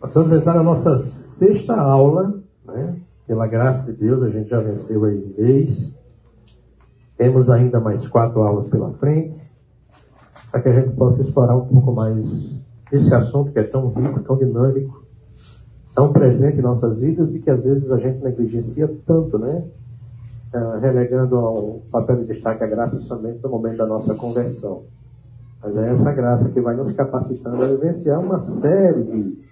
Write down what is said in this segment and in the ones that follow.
Nós estamos entrando na nossa sexta aula, né? Pela graça de Deus, a gente já venceu aí um mês. Temos ainda mais quatro aulas pela frente, para que a gente possa explorar um pouco mais esse assunto que é tão rico, tão dinâmico, tão presente em nossas vidas e que às vezes a gente negligencia tanto, né? Uh, relegando ao papel de destaque a graça somente no momento da nossa conversão. Mas é essa graça que vai nos capacitando a vivenciar uma série de,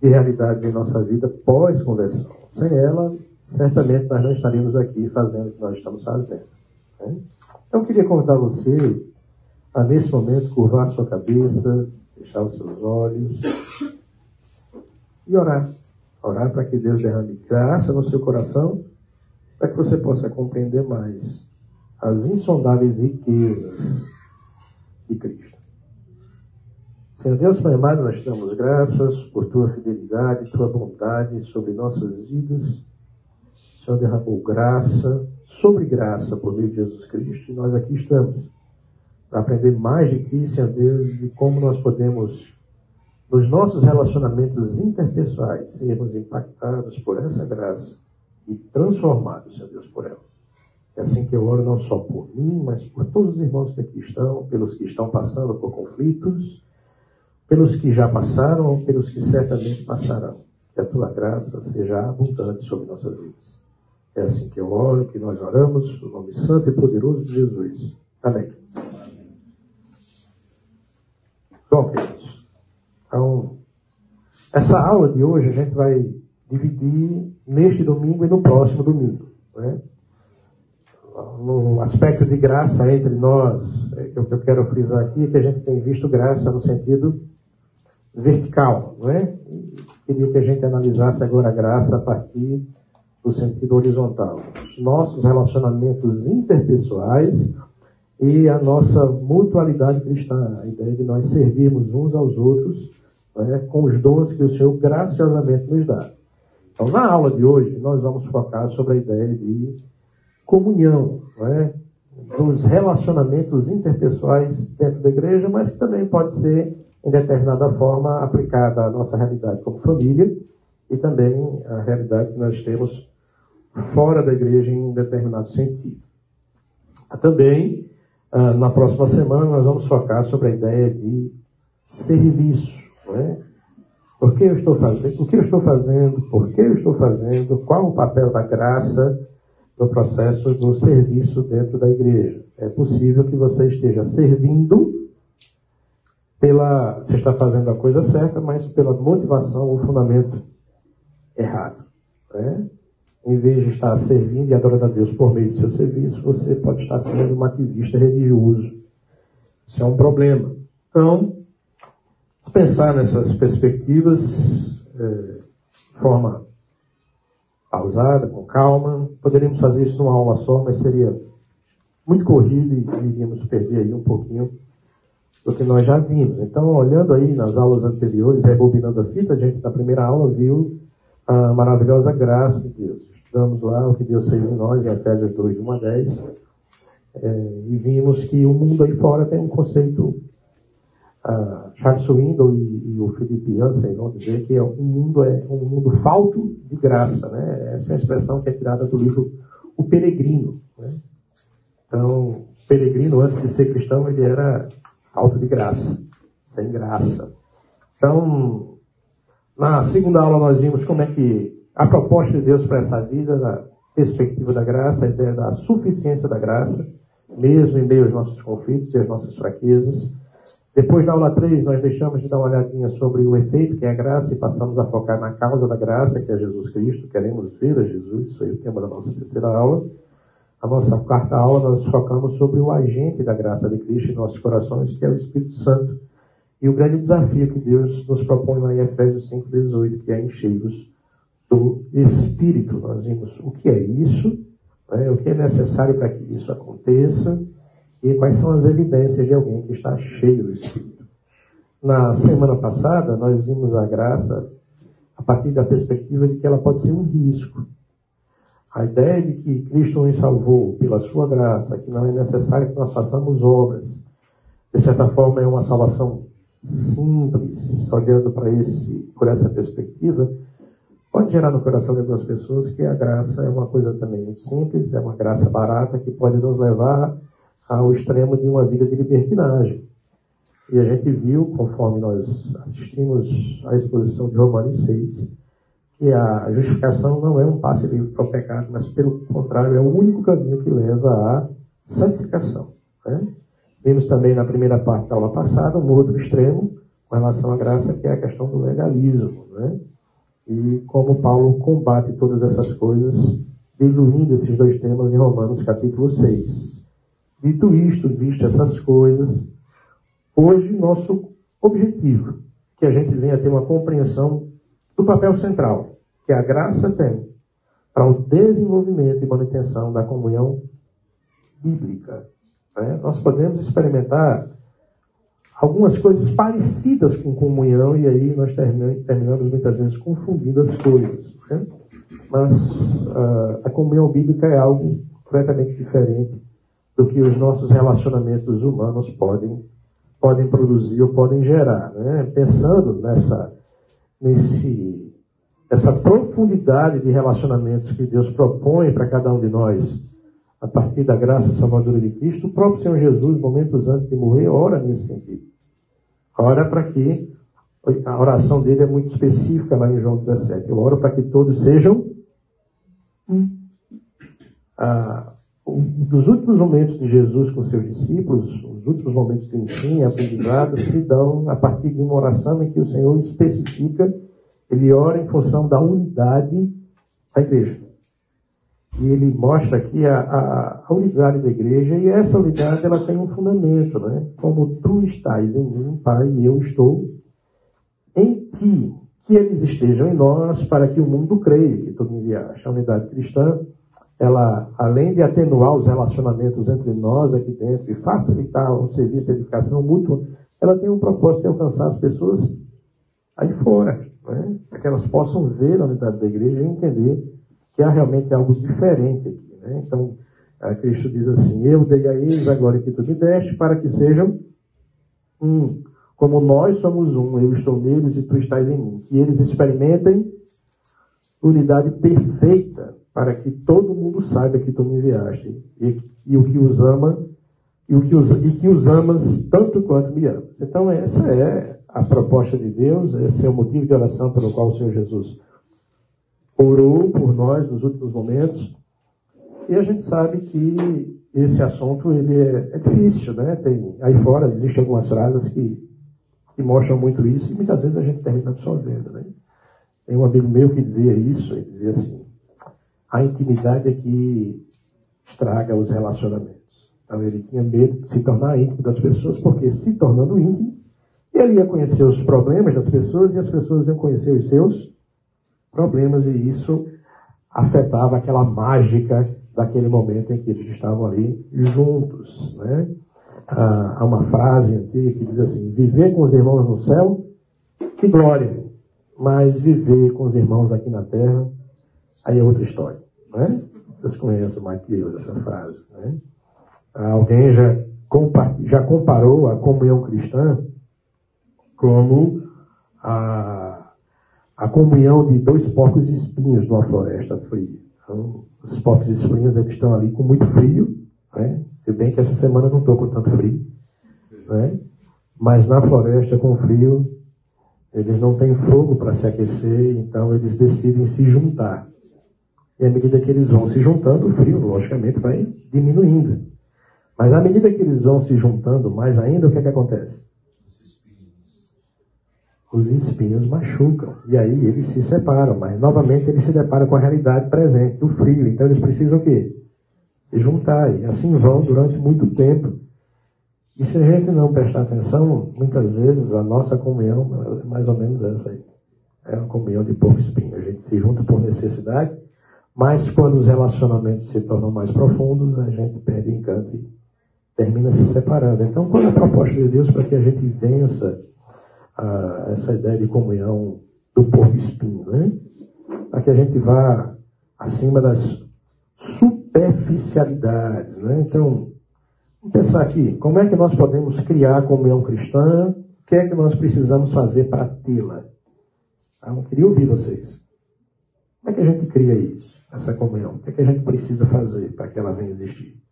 de realidades em nossa vida pós-conversão. Sem ela, certamente nós não estaríamos aqui fazendo o que nós estamos fazendo. Né? Então, eu queria convidar você a, nesse momento, curvar sua cabeça, fechar os seus olhos e orar. Orar para que Deus derrame graça no seu coração, para que você possa compreender mais as insondáveis riquezas de Cristo. Senhor Deus, Pai amado, nós te damos graças por tua fidelidade, tua bondade sobre nossas vidas. O Senhor derramou graça sobre graça por meio de Jesus Cristo e nós aqui estamos para aprender mais de Cristo, Senhor Deus, de como nós podemos, nos nossos relacionamentos interpessoais, sermos impactados por essa graça e transformados, Senhor Deus, por ela. É assim que eu oro não só por mim, mas por todos os irmãos que aqui estão, pelos que estão passando por conflitos, pelos que já passaram ou pelos que certamente passarão. Que a tua graça seja abundante sobre nossas vidas. É assim que eu oro, que nós oramos, no nome santo e poderoso de Jesus. Amém. Bom, queridos, então, essa aula de hoje a gente vai dividir neste domingo e no próximo domingo. Né? no aspecto de graça entre nós, é, que eu quero frisar aqui é que a gente tem visto graça no sentido vertical, não é? Queria que a gente analisasse agora a graça a partir do sentido horizontal. Os nossos relacionamentos interpessoais e a nossa mutualidade cristã, a ideia de nós servirmos uns aos outros é? com os dons que o Senhor graciosamente nos dá. Então, na aula de hoje, nós vamos focar sobre a ideia de comunhão, é? dos relacionamentos interpessoais dentro da igreja, mas que também pode ser, em determinada forma, aplicada à nossa realidade como família e também à realidade que nós temos fora da igreja em determinado sentido. Também, ah, na próxima semana, nós vamos focar sobre a ideia de serviço. É? Por que eu estou fazendo? O que eu estou fazendo? Por que eu estou fazendo? Qual o papel da graça no processo do serviço dentro da igreja. É possível que você esteja servindo pela. Você está fazendo a coisa certa, mas pela motivação ou fundamento errado. Né? Em vez de estar servindo e adorando a Deus por meio do seu serviço, você pode estar sendo um ativista religioso. Isso é um problema. Então, pensar nessas perspectivas é, de forma pausada, com calma. Poderíamos fazer isso numa aula só, mas seria muito corrido e iríamos perder aí um pouquinho do que nós já vimos. Então, olhando aí nas aulas anteriores, rebobinando a fita, a gente na primeira aula viu a maravilhosa graça de Deus. Estudamos lá o que Deus fez em nós, em Efésios 2, de 1 a 10, é, e vimos que o mundo aí fora tem um conceito uh, Charles Swindoll e, e, o Philip Yancey vão dizer que o mundo é um mundo falto de graça. Né? Essa é a expressão que é tirada do livro O Peregrino. Né? Então, o peregrino, antes de ser cristão, ele era falto de graça, sem graça. Então, na segunda aula nós vimos como é que a proposta de Deus para essa vida, na perspectiva da graça, a ideia da suficiência da graça, mesmo em meio aos nossos conflitos e às nossas fraquezas. Depois da aula 3, nós deixamos de dar uma olhadinha sobre o efeito, que é a graça, e passamos a focar na causa da graça, que é Jesus Cristo. Queremos ver a Jesus, isso aí é o tema da nossa terceira aula. A nossa quarta aula, nós focamos sobre o agente da graça de Cristo em nossos corações, que é o Espírito Santo. E o grande desafio que Deus nos propõe lá em Efésios 5,18, que é enchei-vos do Espírito. Nós vimos o que é isso, né, o que é necessário para que isso aconteça e quais são as evidências de alguém que está cheio do Espírito. Na semana passada, nós vimos a graça a partir da perspectiva de que ela pode ser um risco. A ideia de que Cristo nos salvou pela sua graça, que não é necessário que nós façamos obras, de certa forma é uma salvação simples, olhando para esse, por essa perspectiva, pode gerar no coração de algumas pessoas que a graça é uma coisa também muito simples, é uma graça barata que pode nos levar ao extremo de uma vida de libertinagem. E a gente viu, conforme nós assistimos à exposição de Romanos 6, que a justificação não é um passe livre para o pecado, mas pelo contrário, é o único caminho que leva à santificação. Né? Vimos também na primeira parte da aula passada um outro extremo com relação à graça, que é a questão do legalismo. Né? E como Paulo combate todas essas coisas, diluindo esses dois temas em Romanos capítulo 6. Dito isto, visto essas coisas, hoje nosso objetivo, que a gente venha ter uma compreensão do papel central que a graça tem para o desenvolvimento e manutenção da comunhão bíblica. Né? Nós podemos experimentar algumas coisas parecidas com comunhão e aí nós terminamos muitas vezes confundindo as coisas. Né? Mas uh, a comunhão bíblica é algo completamente diferente do que os nossos relacionamentos humanos podem, podem produzir ou podem gerar. Né? Pensando nessa, nesse, essa profundidade de relacionamentos que Deus propõe para cada um de nós, a partir da graça salvadora de Cristo, o próprio Senhor Jesus, momentos antes de morrer, ora nesse sentido. Ora para que, a oração dele é muito específica lá em João 17, eu oro para que todos sejam um. Ah, nos últimos momentos de Jesus com seus discípulos, os últimos momentos de ensino e aprendizado, se dão a partir de uma oração em que o Senhor especifica, ele ora em função da unidade da igreja. E ele mostra aqui a, a, a, unidade da igreja, e essa unidade ela tem um fundamento, né? Como tu estás em mim, Pai, e eu estou em ti, que eles estejam em nós, para que o mundo creia que tu me enviaste. A unidade cristã, ela, além de atenuar os relacionamentos entre nós aqui dentro e facilitar o serviço de edificação mútua, ela tem um propósito de alcançar as pessoas aí fora, né? para que elas possam ver a unidade da igreja e entender que há realmente algo diferente aqui. Né? Então, Cristo diz assim: Eu dei a eles a glória que tu me deste, para que sejam um. Como nós somos um, eu estou neles e tu estás em mim. Que eles experimentem unidade perfeita, para que todo mundo saiba que tu me enviaste. E, e o que os ama, e, o que os, e que os amas tanto quanto me amas. Então, essa é a proposta de Deus, esse é o motivo de oração pelo qual o Senhor Jesus orou por nós nos últimos momentos. E a gente sabe que esse assunto ele é, é difícil, né? Tem, aí fora existem algumas frases que, que mostram muito isso e muitas vezes a gente termina absorvendo, né? Tem um amigo meu que dizia isso, ele dizia assim, a intimidade é que estraga os relacionamentos. Então ele tinha medo de se tornar íntimo das pessoas, porque se tornando íntimo, ele ia conhecer os problemas das pessoas e as pessoas iam conhecer os seus problemas e isso afetava aquela mágica daquele momento em que eles estavam ali juntos. Né? Há uma frase antiga que diz assim: viver com os irmãos no céu, que glória, mas viver com os irmãos aqui na terra, aí é outra história. Né? Vocês conhecem que eu essa frase. Né? Alguém já, já comparou a comunhão cristã como a a comunhão de dois porcos espinhos numa floresta fria. Então, os porcos espinhos eles estão ali com muito frio, né? se bem que essa semana não estou com tanto frio, né? mas na floresta com frio eles não têm fogo para se aquecer, então eles decidem se juntar. E à medida que eles vão se juntando, o frio, logicamente, vai diminuindo. Mas à medida que eles vão se juntando mais ainda, o que é que acontece? os espinhos machucam. E aí eles se separam, mas novamente eles se deparam com a realidade presente do frio. Então eles precisam o quê? Se juntar. E assim vão durante muito tempo. E se a gente não prestar atenção, muitas vezes a nossa comunhão é mais ou menos essa aí. É uma comunhão de pouco espinho. A gente se junta por necessidade, mas quando os relacionamentos se tornam mais profundos, a gente perde o encanto e termina se separando. Então, qual é a proposta de Deus para que a gente vença a, essa ideia de comunhão do porco espinho, né? Para que a gente vá acima das superficialidades, né? Então, vamos pensar aqui, como é que nós podemos criar a comunhão cristã que é que nós precisamos fazer para tê-la? Ah, eu queria ouvir vocês. Como é que a gente cria isso, essa comunhão? O que é que a gente precisa fazer para que ela venha existir?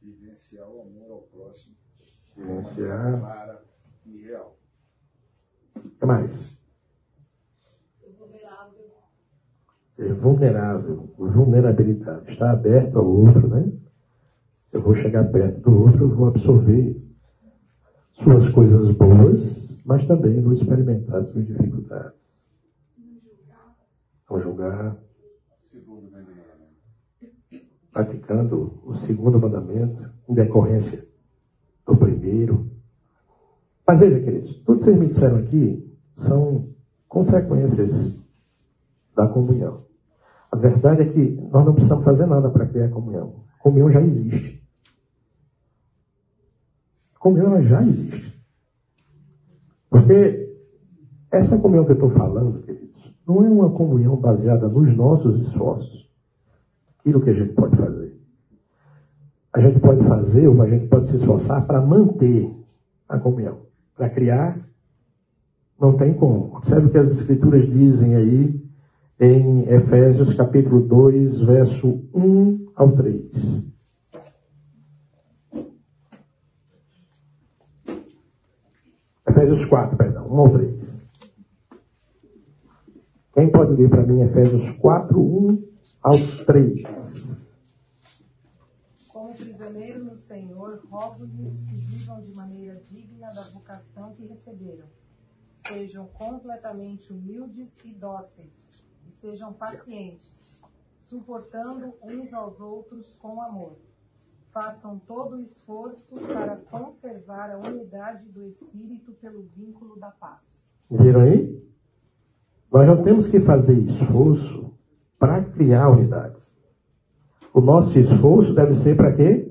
Vivenciar o amor ao próximo. Vivenciar. Clara e real. O que mais? Ser vulnerável. Vulnerabilidade. Estar aberto ao outro, né? Eu vou chegar perto do outro, eu vou absorver suas coisas boas, mas também vou experimentar suas dificuldades. Não julgar. Praticando o segundo mandamento, em decorrência do primeiro. Mas veja, queridos, tudo que vocês me disseram aqui são consequências da comunhão. A verdade é que nós não precisamos fazer nada para criar comunhão. A comunhão já existe. A comunhão já existe. Porque essa comunhão que eu estou falando, não é uma comunhão baseada nos nossos esforços. Aquilo que a gente pode fazer. A gente pode fazer, ou a gente pode se esforçar para manter a comunhão. Para criar, não tem como. Observe o que as escrituras dizem aí em Efésios capítulo 2, verso 1 ao 3. Efésios 4, perdão, 1 ao 3. Quem pode ler para mim Efésios 4, 1 ao 3? Como prisioneiro no Senhor, rogo-lhes que vivam de maneira digna da vocação que receberam. Sejam completamente humildes e dóceis sejam pacientes, suportando uns aos outros com amor. Façam todo o esforço para conservar a unidade do Espírito pelo vínculo da paz. Viram aí? Nós não temos que fazer esforço para criar unidade. O nosso esforço deve ser para quê?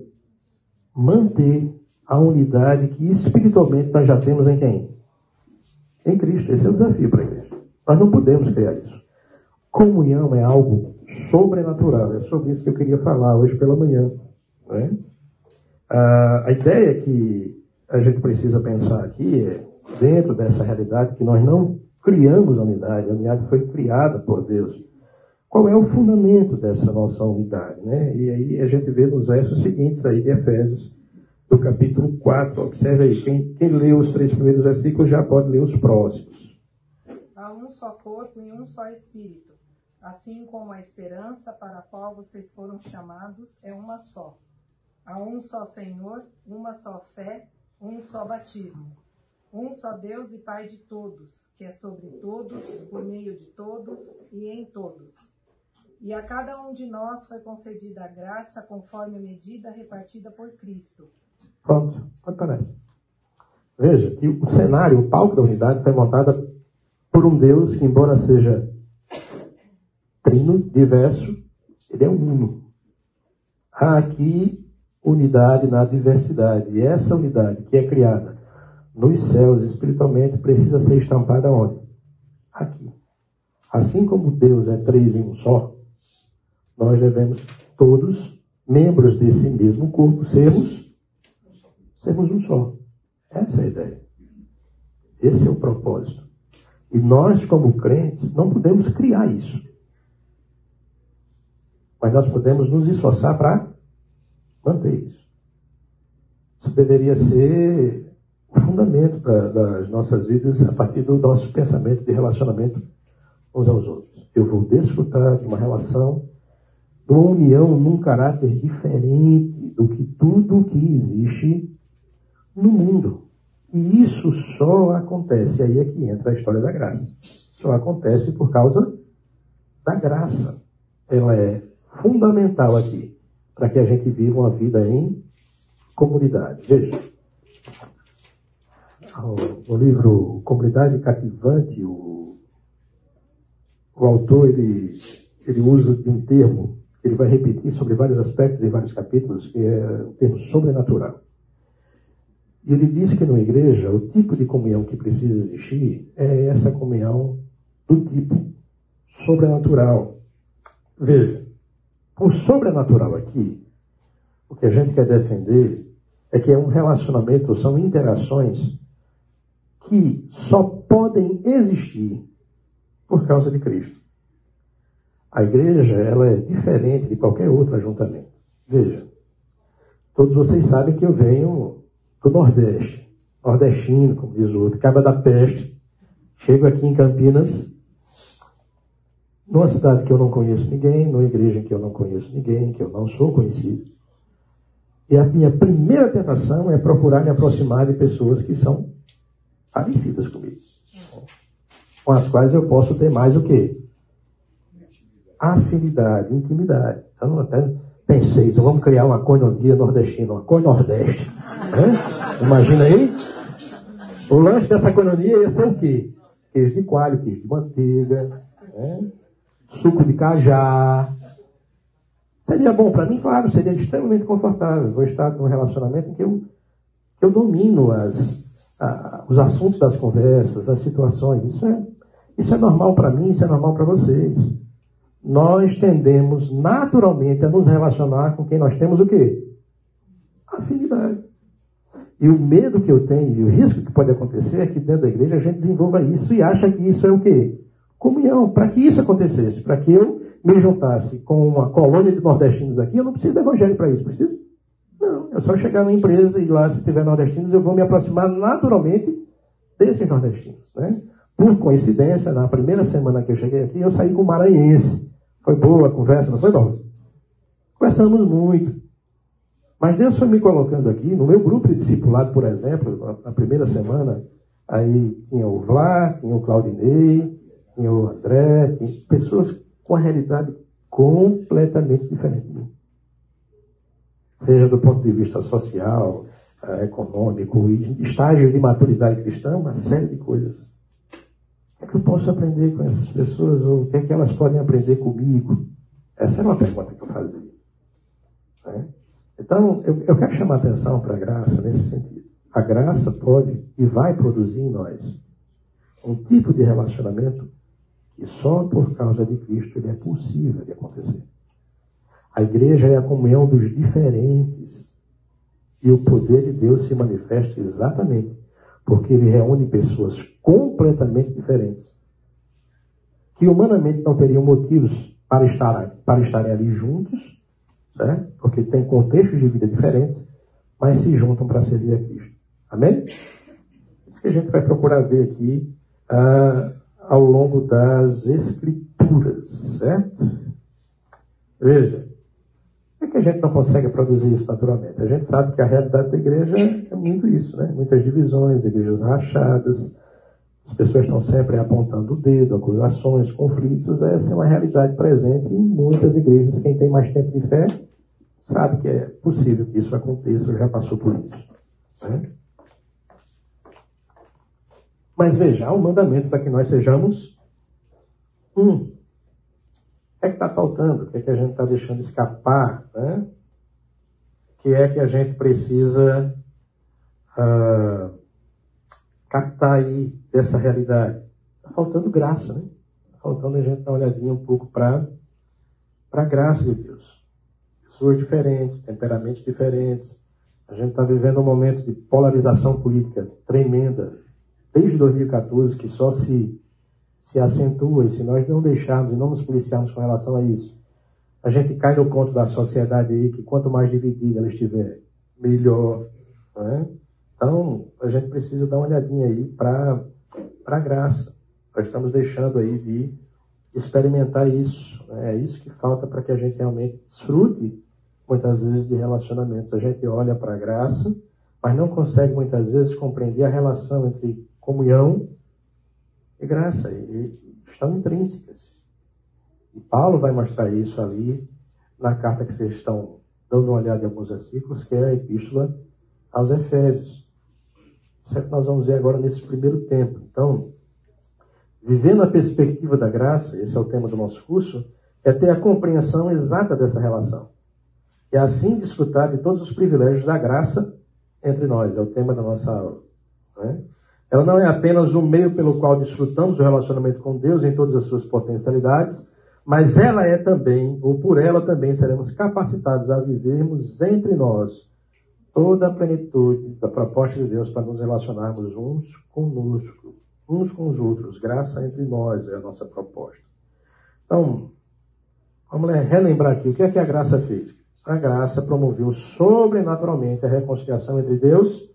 Manter a unidade que espiritualmente nós já temos em quem? Em Cristo. Esse é o desafio para a igreja. Nós não podemos criar isso. Comunhão é algo sobrenatural. É sobre isso que eu queria falar hoje pela manhã. Né? Ah, a ideia que a gente precisa pensar aqui é, dentro dessa realidade, que nós não criamos a unidade, a unidade foi criada por Deus. Qual é o fundamento dessa nossa unidade? Né? E aí a gente vê nos versos seguintes aí de Efésios, do capítulo 4. Observe aí, quem, quem leu os três primeiros versículos já pode ler os próximos. Há um só corpo e um só espírito assim como a esperança para a qual vocês foram chamados é uma só. Há um só Senhor, uma só fé, um só batismo. Um só Deus e Pai de todos, que é sobre todos, por meio de todos e em todos. E a cada um de nós foi concedida a graça conforme a medida repartida por Cristo. Pronto, pode parar. Veja que o cenário, o palco da unidade foi montado por um Deus que, embora seja trino, diverso, ele é uno. Há aqui unidade na diversidade. E essa unidade que é criada nos céus espiritualmente precisa ser estampada onde? Aqui. Assim como Deus é três em um só, nós devemos todos, membros desse mesmo corpo, sermos, sermos um só. Essa é a ideia. Esse é o propósito. E nós, como crentes, não podemos criar isso. Mas nós podemos nos esforçar para manter isso. Isso deveria ser o fundamento da, das nossas vidas a partir do nosso pensamento de relacionamento uns aos outros. Eu vou desfrutar de uma relação, de uma união num caráter diferente do que tudo que existe no mundo. E isso só acontece, aí é que entra a história da graça. Só acontece por causa da graça. Ela é fundamental aqui para que a gente viva uma vida em comunidade. Veja, o, livro Comunidade Cativante, o, o autor ele, ele usa de um termo que ele vai repetir sobre vários aspectos em vários capítulos, que é o termo sobrenatural. E ele diz que na igreja o tipo de comunhão que precisa existir é essa comunhão do tipo sobrenatural. Veja, o sobrenatural aqui, o que a gente quer defender, é que é um relacionamento, são interações que só podem existir por causa de Cristo. A igreja, ela é diferente de qualquer outro ajuntamento. Veja, todos vocês sabem que eu venho do Nordeste, nordestino, como diz o outro, caba da peste. Chego aqui em Campinas, numa cidade que eu não conheço ninguém, numa igreja que eu não conheço ninguém, que eu não sou conhecido. E a minha primeira tentação é procurar me aproximar de pessoas que são parecidas comigo. Com as quais eu posso ter mais o quê? afinidade, intimidade. Então, até pensei, então vamos criar uma coinonia nordestina, uma coi-nordeste. Né? Imagina aí? O lanche dessa coinonia ia ser o quê? Queijo de coalho, queijo de manteiga, né? suco de cajá. Seria bom para mim? Claro, seria extremamente confortável. Vou estar num relacionamento em que eu, que eu domino as, os assuntos das conversas, as situações. Isso é, isso é normal para mim, isso é normal para vocês nós tendemos naturalmente a nos relacionar com quem nós temos o quê? Afinidade. E o medo que eu tenho e o risco que pode acontecer é que dentro da igreja a gente desenvolva isso e acha que isso é o quê? Comunhão. Para que isso acontecesse, para que eu me juntasse com uma colônia de nordestinos aqui, eu não preciso do evangelho para isso, preciso? Não, é só chegar na empresa e lá, se tiver nordestinos, eu vou me aproximar naturalmente desses nordestinos. Né? Por coincidência, na primeira semana que eu cheguei aqui, eu saí com maranhense. Foi boa a conversa, não foi, bom? Conversamos muito. Mas Deus foi me colocando aqui, no meu grupo de discipulado, por exemplo, na primeira semana, aí tinha o Vlá, tinha o Claudinei, tinha o André, tinha pessoas com a realidade completamente diferente. Seja do ponto de vista social, eh, econômico, estágio de maturidade cristã, uma série de coisas. O que eu posso aprender com essas pessoas? Ou o que é que elas podem aprender comigo? Essa é uma pergunta que eu fazia. Né? Então, eu, eu quero chamar atenção para a graça nesse sentido. A graça pode e vai produzir em nós um tipo de relacionamento que só por causa de Cristo ele é possível de acontecer. A igreja é a comunhão dos diferentes. E o poder de Deus se manifesta exatamente porque ele reúne pessoas completamente diferentes, que humanamente não teriam motivos para, estar, para estarem ali juntos, certo? porque têm contextos de vida diferentes, mas se juntam para servir a Cristo. Amém? Isso que a gente vai procurar ver aqui ah, ao longo das Escrituras, certo? Veja, que a gente não consegue produzir isso naturalmente? A gente sabe que a realidade da igreja é muito isso, né? Muitas divisões, igrejas rachadas, as pessoas estão sempre apontando o dedo, acusações, conflitos. Essa é uma realidade presente em muitas igrejas. Quem tem mais tempo de fé sabe que é possível que isso aconteça, já passou por isso. Né? Mas veja, um mandamento para que nós sejamos um que é que está faltando? O que é que a gente está deixando escapar? Né? O que é que a gente precisa uh, captar aí dessa realidade? Está faltando graça, né? Está faltando a gente dar uma olhadinha um pouco para a graça de Deus. Pessoas diferentes, temperamentos diferentes. A gente está vivendo um momento de polarização política tremenda, desde 2014, que só se se acentua, e se nós não deixarmos e não nos policiarmos com relação a isso, a gente cai no ponto da sociedade aí que quanto mais dividida ela estiver, melhor. Né? Então, a gente precisa dar uma olhadinha aí para a graça. Nós estamos deixando aí de experimentar isso. Né? É isso que falta para que a gente realmente desfrute, muitas vezes, de relacionamentos. A gente olha para a graça, mas não consegue, muitas vezes, compreender a relação entre comunhão e graça, e estão intrínsecas. E Paulo vai mostrar isso ali na carta que vocês estão dando uma olhada em alguns versículos, que é a epístola aos Efésios. Isso é que nós vamos ver agora nesse primeiro tempo. Então, vivendo a perspectiva da graça, esse é o tema do nosso curso, é ter a compreensão exata dessa relação. E assim desfrutar de todos os privilégios da graça entre nós. É o tema da nossa aula. Né? Ela não é apenas um meio pelo qual desfrutamos o relacionamento com Deus em todas as suas potencialidades, mas ela é também, ou por ela também seremos capacitados a vivermos entre nós toda a plenitude da proposta de Deus para nos relacionarmos uns conosco, uns com os outros. Graça entre nós é a nossa proposta. Então, vamos relembrar aqui o que é que a graça fez. A graça promoveu sobrenaturalmente a reconciliação entre Deus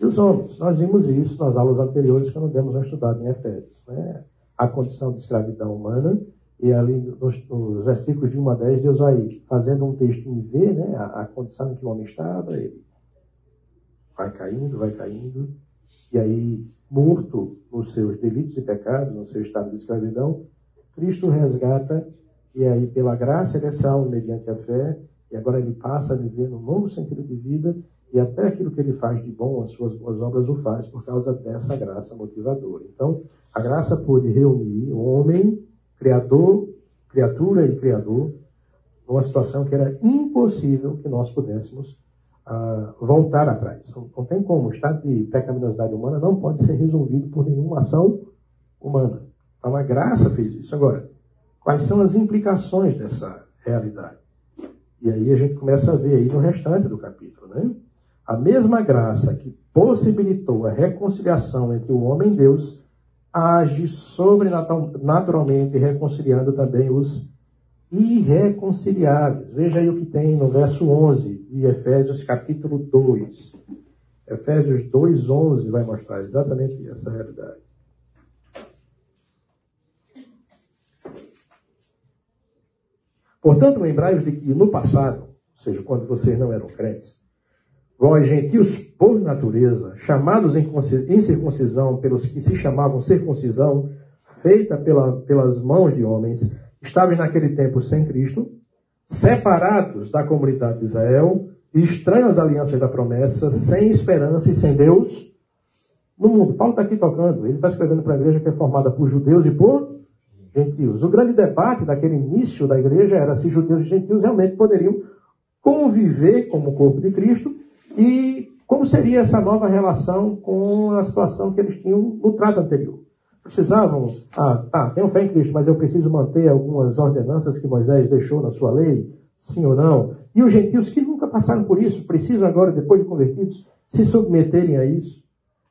e os homens. Nós vimos isso nas aulas anteriores, quando demos uma estudada em Efésios. Né? A condição de escravidão humana, e ali nos, nos, versículos de 1 a 10, Deus vai fazendo um texto em V, né? a, a condição em que o homem estava, ele vai caindo, vai caindo, e aí, morto nos seus delitos e pecados, no seu estado de escravidão, Cristo resgata e aí, pela graça, é salvo mediante a fé, e agora ele passa a viver num novo sentido de vida, e até aquilo que ele faz de bom, as suas boas obras, o faz por causa dessa graça motivadora. Então, a graça pôde reunir o homem, criador, criatura e criador, numa situação que era impossível que nós pudéssemos uh, voltar atrás. Não, não, tem como. O estado de pecaminosidade humana não pode ser resolvido por nenhuma ação humana. Então, a graça fez isso. Agora, Quais são as implicações dessa realidade? E aí a gente começa a ver aí no restante do capítulo, né? A mesma graça que possibilitou a reconciliação entre o homem e Deus age sobrenaturalmente reconciliando também os irreconciliáveis. Veja aí o que tem no verso 11 de Efésios capítulo 2. Efésios 2:11 vai mostrar exatamente essa realidade. Portanto, lembrai-vos de que no passado, ou seja, quando vocês não eram crentes, vós, gentios por natureza, chamados em circuncisão pelos que se chamavam circuncisão, feita pela, pelas mãos de homens, estáveis naquele tempo sem Cristo, separados da comunidade de Israel, estranhos às alianças da promessa, sem esperança e sem Deus no mundo. Paulo está aqui tocando, ele está escrevendo para a igreja que é formada por judeus e por gentios. O grande debate daquele início da igreja era se judeus e gentios realmente poderiam conviver como corpo de Cristo e como seria essa nova relação com a situação que eles tinham no trato anterior. Precisavam, ah, tá, tenho fé em Cristo, mas eu preciso manter algumas ordenanças que Moisés deixou na sua lei, sim ou não? E os gentios que nunca passaram por isso, precisam agora, depois de convertidos, se submeterem a isso?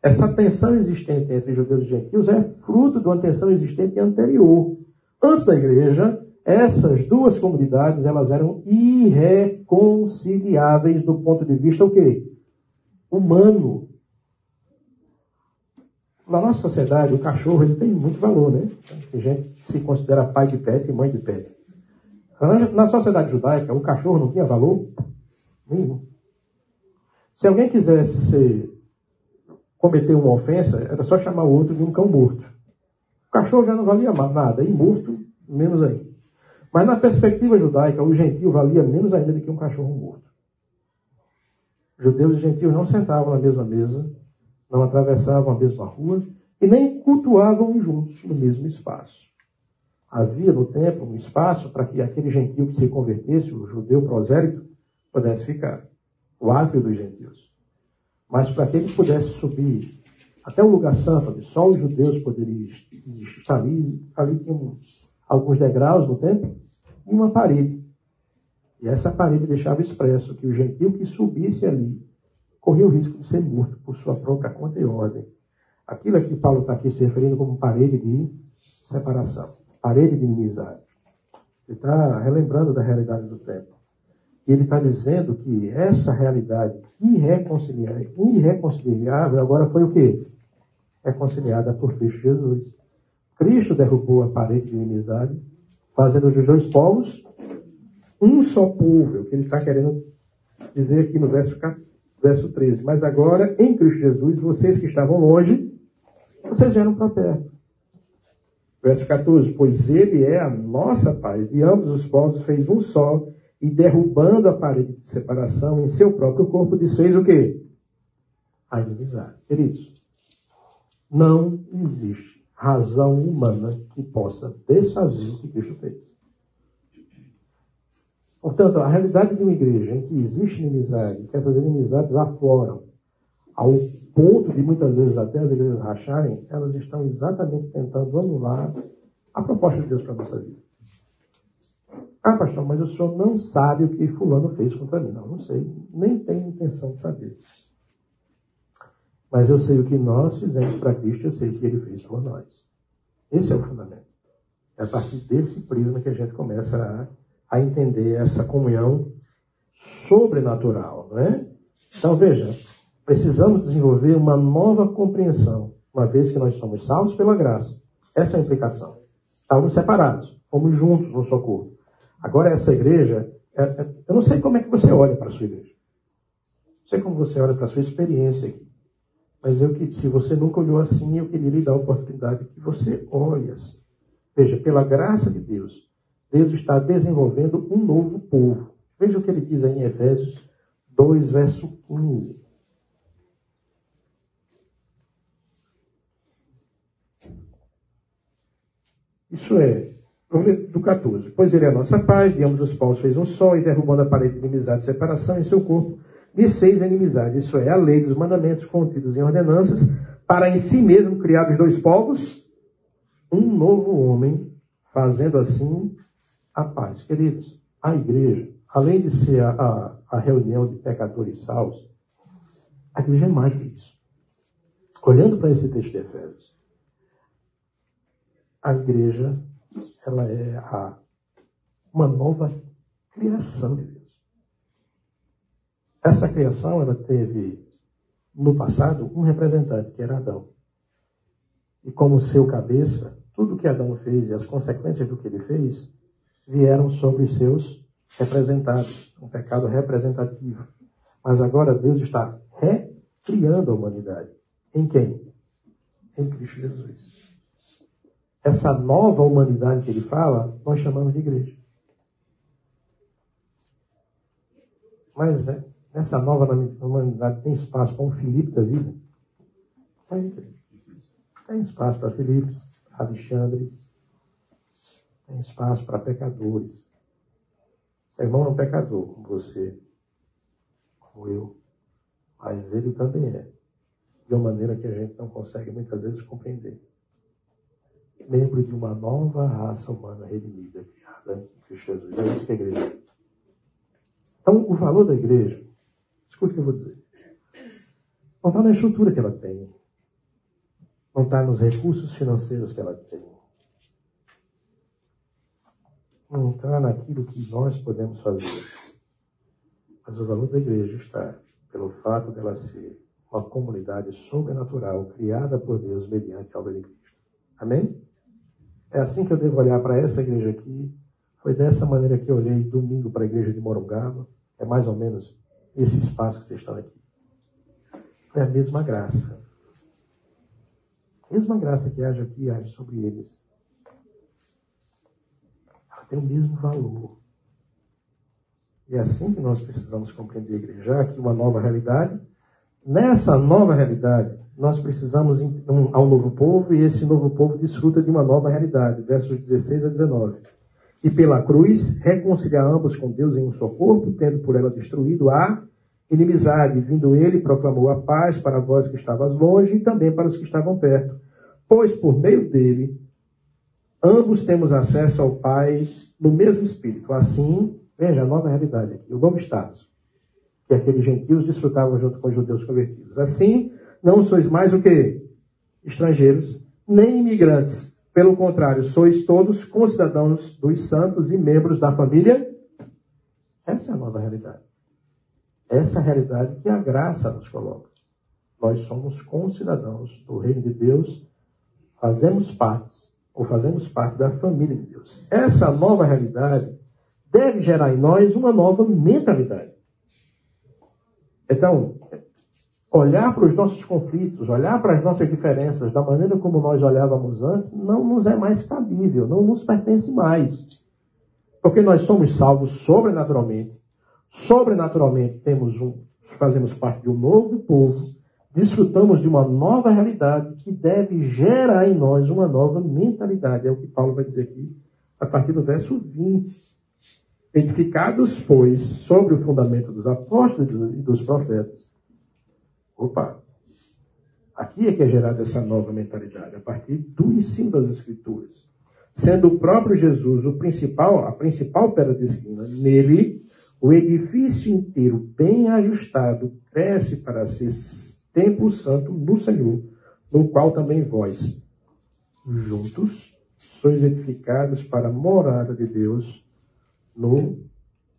Essa tensão existente entre judeus e gentios é fruto de uma tensão existente anterior. Antes da igreja, essas duas comunidades elas eram irreconciliáveis do ponto de vista o quê? Humano. Na nossa sociedade, o cachorro ele tem muito valor, né? Tem gente se considera pai de pet e mãe de pet. Na sociedade judaica, o cachorro não tinha valor nenhum. Se alguém quisesse ser cometer uma ofensa, era só chamar o outro de um cão morto. O cachorro já não valia nada, e morto, menos ainda. Mas na perspectiva judaica, o gentio valia menos ainda do que um cachorro morto. Judeus e gentios não sentavam na mesma mesa, não atravessavam a mesma rua e nem cultuavam juntos no mesmo espaço. Havia no templo um espaço para que aquele gentio que se convertesse, o judeu prosélito, pudesse ficar. O átrio dos gentios. Mas para que ele pudesse subir até o lugar santo, onde só os judeus poderiam estar ali, ali tinha alguns degraus no templo e uma parede. E essa parede deixava expresso que o gentil que subisse ali corria o risco de ser morto por sua própria conta e ordem. Aquilo que Paulo está aqui se referindo como parede de separação, parede de inimizade. Ele está relembrando da realidade do templo. E ele está dizendo que essa realidade irreconciliável, irreconciliável agora foi o quê? Reconciliada por Cristo Jesus. Cristo derrubou a parede de inimizade, fazendo dos dois povos um só povo, é o que ele está querendo dizer aqui no verso, verso 13. Mas agora, em Cristo Jesus, vocês que estavam longe, vocês vieram para perto. Verso 14, pois ele é a nossa paz, e ambos os povos fez um só, e derrubando a parede de separação em seu próprio corpo, desfez o quê? A inimizade. Queridos, não existe razão humana que possa desfazer o que Cristo fez. Portanto, a realidade de uma igreja em que existe inimizade, que essas inimizades afloram, ao ponto de muitas vezes até as igrejas racharem, elas estão exatamente tentando anular a proposta de Deus para a nossa vida. Ah, pastor, mas o senhor não sabe o que fulano fez contra mim. Não, não sei. Nem tenho intenção de saber. Mas eu sei o que nós fizemos para Cristo, eu sei o que ele fez por nós. Esse é o fundamento. É a partir desse prisma que a gente começa a, a entender essa comunhão sobrenatural, não é? Então, veja, precisamos desenvolver uma nova compreensão, uma vez que nós somos salvos pela graça. Essa é a implicação. Estávamos separados, fomos juntos no socorro. Agora, essa igreja, é, é, eu não sei como é que você olha para a sua igreja. Não sei como você olha para a sua experiência aqui. Mas eu, se você nunca olhou assim, eu queria lhe dar a oportunidade que você olhe assim. Veja, pela graça de Deus, Deus está desenvolvendo um novo povo. Veja o que ele diz aí em Efésios 2, verso 15. Isso é, do 14. Pois ele é a nossa paz, de ambos os povos fez um só, e derrubando a parede de inimizade e separação em seu corpo, lhes fez inimizade. Isso é, a lei dos mandamentos contidos em ordenanças, para em si mesmo criar os dois povos, um novo homem, fazendo assim a paz. Queridos, a igreja, além de ser a, a, a reunião de pecadores salvos, a igreja é mais que isso. Olhando para esse texto de Efésios, a igreja ela é a, uma nova criação de Deus. Essa criação ela teve no passado um representante que era Adão. E como seu cabeça, tudo que Adão fez e as consequências do que ele fez vieram sobre os seus representados, um pecado representativo. Mas agora Deus está recriando a humanidade. Em quem? Em Cristo Jesus essa nova humanidade que ele fala, nós chamamos de igreja. Mas é, nessa nova humanidade tem espaço para um Filipe da vida? Tem, tem espaço para Filipes, Alexandres, tem espaço para pecadores. Seu irmão é um pecador, como você, como eu, mas ele também é, de uma maneira que a gente não consegue muitas vezes compreender membro de uma nova raça humana redimida, criada em Cristo Jesus. É isso que é a igreja. Então, o valor da igreja, escute o que eu vou dizer. Não está na estrutura que ela tem. Não está nos recursos financeiros que ela tem. Não está naquilo que nós podemos fazer. Mas o valor da igreja está pelo fato dela ser uma comunidade sobrenatural criada por Deus mediante a obra de Cristo. Amém? É assim que eu devo olhar para essa igreja aqui. Foi dessa maneira que eu olhei domingo para a igreja de Morungaba. É mais ou menos esse espaço que vocês estão aqui. Foi a mesma graça. A mesma graça que age aqui, age sobre eles. Ela tem o mesmo valor. E é assim que nós precisamos compreender a igreja. Aqui uma nova realidade. Nessa nova realidade, nós precisamos um, a um novo povo e esse novo povo desfruta de uma nova realidade. Versos 16 a 19. E pela cruz reconciliar ambos com Deus em um só corpo, tendo por ela destruído a inimizade. Vindo ele, proclamou a paz para vós que estavas longe e também para os que estavam perto. Pois por meio dele, ambos temos acesso ao Pai no mesmo Espírito. Assim, veja a nova realidade aqui, o novo status, que aqueles gentios desfrutavam junto com os judeus convertidos. Assim, não sois mais o que? Estrangeiros, nem imigrantes. Pelo contrário, sois todos concidadãos dos santos e membros da família. Essa é a nova realidade. Essa realidade que a graça nos coloca. Nós somos concidadãos do reino de Deus, fazemos parte, ou fazemos parte da família de Deus. Essa nova realidade deve gerar em nós uma nova mentalidade. Então, olhar para os nossos conflitos, olhar para as nossas diferenças da maneira como nós olhávamos antes, não nos é mais cabível, não nos pertence mais. Porque nós somos salvos sobrenaturalmente. Sobrenaturalmente temos um, fazemos parte de um novo povo, desfrutamos de uma nova realidade que deve gerar em nós uma nova mentalidade. É o que Paulo vai dizer aqui a partir do verso 20. Edificados, pois, sobre o fundamento dos apóstolos e dos profetas, Opa! Aqui é que é gerada essa nova mentalidade, a partir do ensino das Escrituras. sendo o próprio Jesus o principal, a principal pedra de esquina. Nele, o edifício inteiro, bem ajustado, cresce para ser templo santo no Senhor, no qual também vós, juntos, sois edificados para a morada de Deus no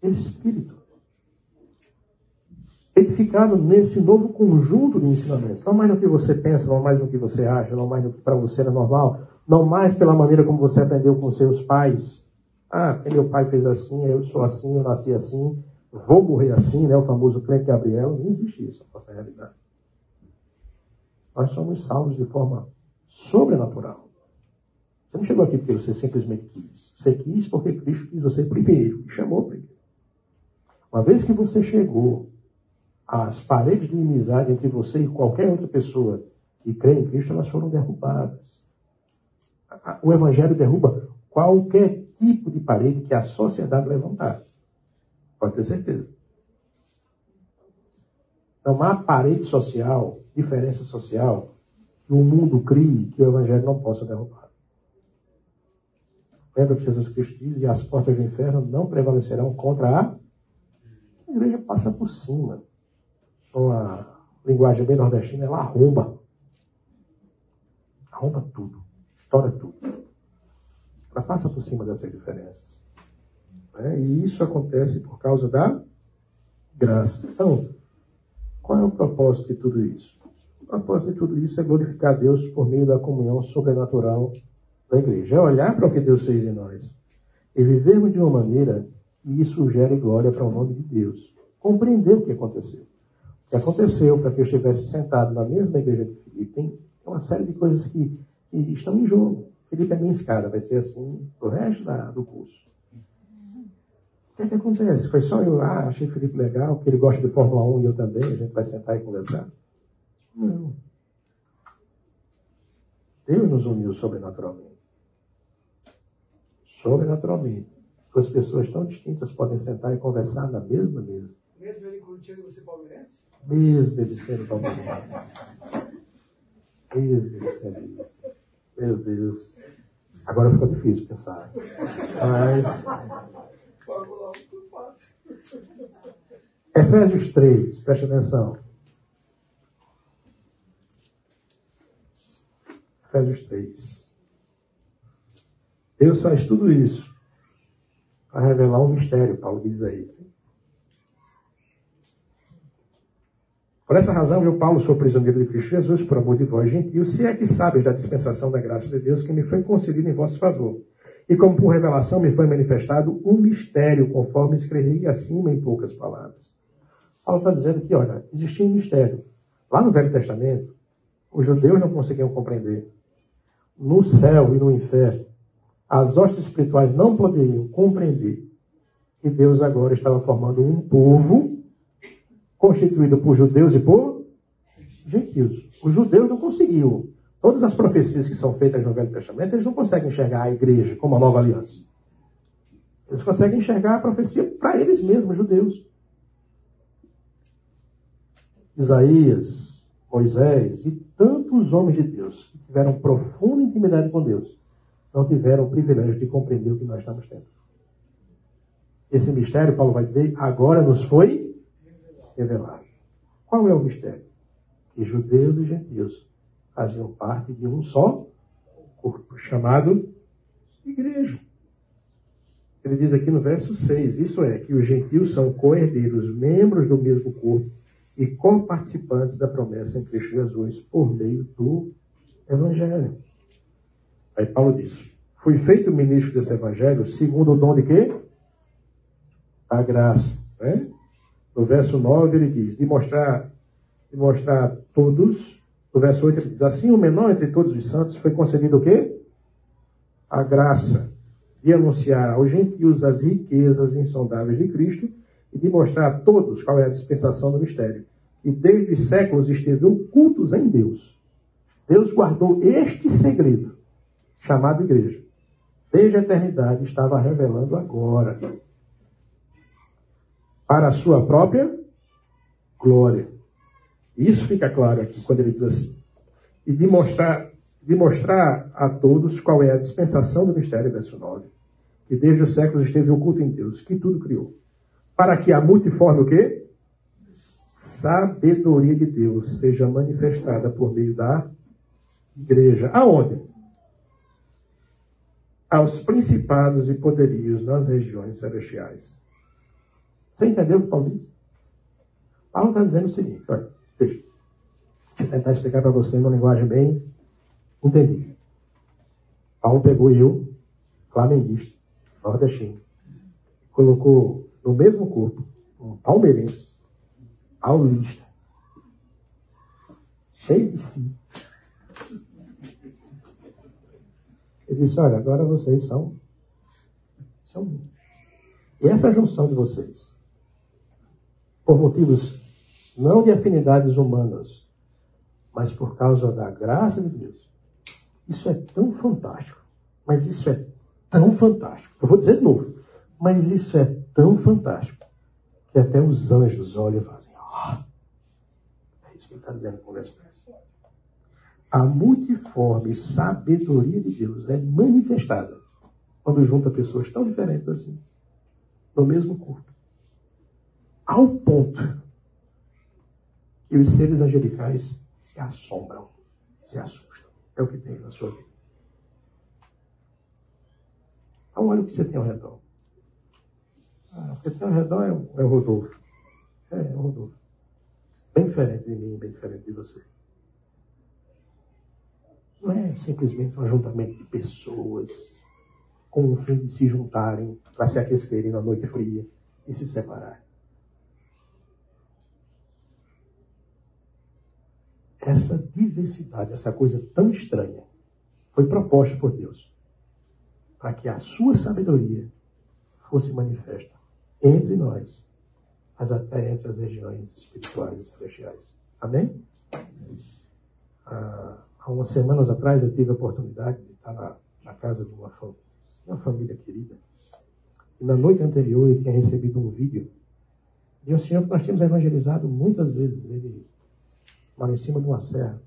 Espírito. Edificado nesse novo conjunto de ensinamentos. Não mais no que você pensa, não mais no que você acha, não mais no que para você é normal, não mais pela maneira como você aprendeu com seus pais. Ah, meu pai fez assim, eu sou assim, eu nasci assim, vou morrer assim, né? O famoso crente Gabriel. Não existe isso na nossa realidade. Nós somos salvos de forma sobrenatural. Você não chegou aqui porque você simplesmente quis. Você quis porque Cristo quis você primeiro e chamou primeiro. Uma vez que você chegou, as paredes de inimizade entre você e qualquer outra pessoa que crê em Cristo, elas foram derrubadas. O Evangelho derruba qualquer tipo de parede que a sociedade levantar. Pode ter certeza. Não há parede social, diferença social, que o mundo crie que o Evangelho não possa derrubar. Lembra que Jesus Cristo diz: e as portas do inferno não prevalecerão contra a. A igreja passa por cima. Com a linguagem bem nordestina, ela arromba. Arromba tudo. Estoura tudo. Ela passa por cima dessas diferenças. Né? E isso acontece por causa da graça. Então, qual é o propósito de tudo isso? O propósito de tudo isso é glorificar Deus por meio da comunhão sobrenatural da igreja. É olhar para o que Deus fez em nós e vivermos de uma maneira que isso gere glória para o nome de Deus. Compreender o que aconteceu. O que aconteceu para que eu estivesse sentado na mesma igreja de Filipe tem uma série de coisas que, que estão em jogo. Felipe é minha escada, vai ser assim o resto da, do curso. O que, é que acontece? Foi só eu, ah, achei Felipe legal, porque ele gosta de Fórmula 1 e eu também, a gente vai sentar e conversar. Não. Deus nos uniu sobrenaturalmente. Sobrenaturalmente. Duas pessoas tão distintas podem sentar e conversar na mesma mesa. Mesmo ele curtindo você palmeirense? Mesmo ele sendo palmeirense. Mesmo ele sendo isso. Meu Deus. Agora ficou difícil pensar. Mas. Fórmula 1 muito fácil. Efésios 3, preste atenção. Efésios 3. Deus faz tudo isso para revelar um mistério, Paulo diz aí. Por essa razão, eu, Paulo, sou prisioneiro de Cristo Jesus, por amor de vós, gentios, se é que sabes da dispensação da graça de Deus que me foi concedida em vosso favor. E como por revelação me foi manifestado um mistério, conforme escrevi acima em poucas palavras. Paulo está dizendo que, olha, existia um mistério. Lá no Velho Testamento, os judeus não conseguiam compreender. No céu e no inferno, as hostes espirituais não poderiam compreender que Deus agora estava formando um povo constituído por judeus e por gentios. Os judeus não conseguiam. Todas as profecias que são feitas no Velho Testamento, eles não conseguem enxergar a igreja como a nova aliança. Eles conseguem enxergar a profecia para eles mesmos, judeus. Isaías, Moisés e tantos homens de Deus que tiveram profunda intimidade com Deus, não tiveram o privilégio de compreender o que nós estamos tendo. Esse mistério, Paulo vai dizer, agora nos foi revelado. Qual é o mistério? Que judeus e gentios faziam parte de um só corpo, chamado igreja. Ele diz aqui no verso 6, isso é, que os gentios são co-herdeiros, membros do mesmo corpo e co-participantes da promessa em Cristo Jesus por meio do Evangelho. Aí Paulo diz, fui feito ministro desse Evangelho segundo o dom de quê? A graça. Né? No verso 9 ele diz, de mostrar, de mostrar a todos, no verso 8 ele diz, assim o menor entre todos os santos foi concedido o quê? A graça de anunciar aos gentios as riquezas insondáveis de Cristo e de mostrar a todos qual é a dispensação do mistério. E desde os séculos esteve ocultos em Deus. Deus guardou este segredo, chamado igreja. Desde a eternidade estava revelando agora para a sua própria glória. Isso fica claro aqui quando ele diz assim. E de mostrar, de mostrar a todos qual é a dispensação do mistério, verso 9, que desde os séculos esteve oculto em Deus, que tudo criou. Para que a multiforme o quê? Sabedoria de Deus seja manifestada por meio da igreja. Aonde? Aos principados e poderios nas regiões celestiais. Você entendeu o que Paulo disse? Paulo está dizendo o seguinte, olha, veja. Deixa eu tentar explicar para você uma linguagem bem entendível. Paulo pegou eu, flamenguista, nordestino, colocou no mesmo corpo um palmeirense, paulista, cheio de si, Ele disse: Olha, agora vocês são. são e essa junção de vocês, por motivos não de afinidades humanas, mas por causa da graça de Deus, isso é tão fantástico. Mas isso é tão fantástico. Eu vou dizer de novo. Mas isso é tão fantástico que até os anjos olham e fazem. Oh, é isso que ele está dizendo com expresso a multiforme sabedoria de Deus é manifestada quando junta pessoas tão diferentes assim, no mesmo corpo. Ao ponto que os seres angelicais se assombram, se assustam. É o que tem na sua vida. Então, olha o que você tem ao redor. Ah, o que tem ao redor é o, é o Rodolfo. É, é o Rodolfo. Bem diferente de mim, bem diferente de você. Não é simplesmente um ajuntamento de pessoas com o fim de se juntarem para se aquecerem na noite fria e se separarem. Essa diversidade, essa coisa tão estranha, foi proposta por Deus para que a sua sabedoria fosse manifesta entre nós, mas até entre as regiões espirituais e celestiais. Amém? Ah, há umas semanas atrás eu tive a oportunidade de estar na, na casa de uma, uma família querida. E na noite anterior eu tinha recebido um vídeo de um senhor que nós tínhamos evangelizado muitas vezes. Ele mora em cima de uma serra.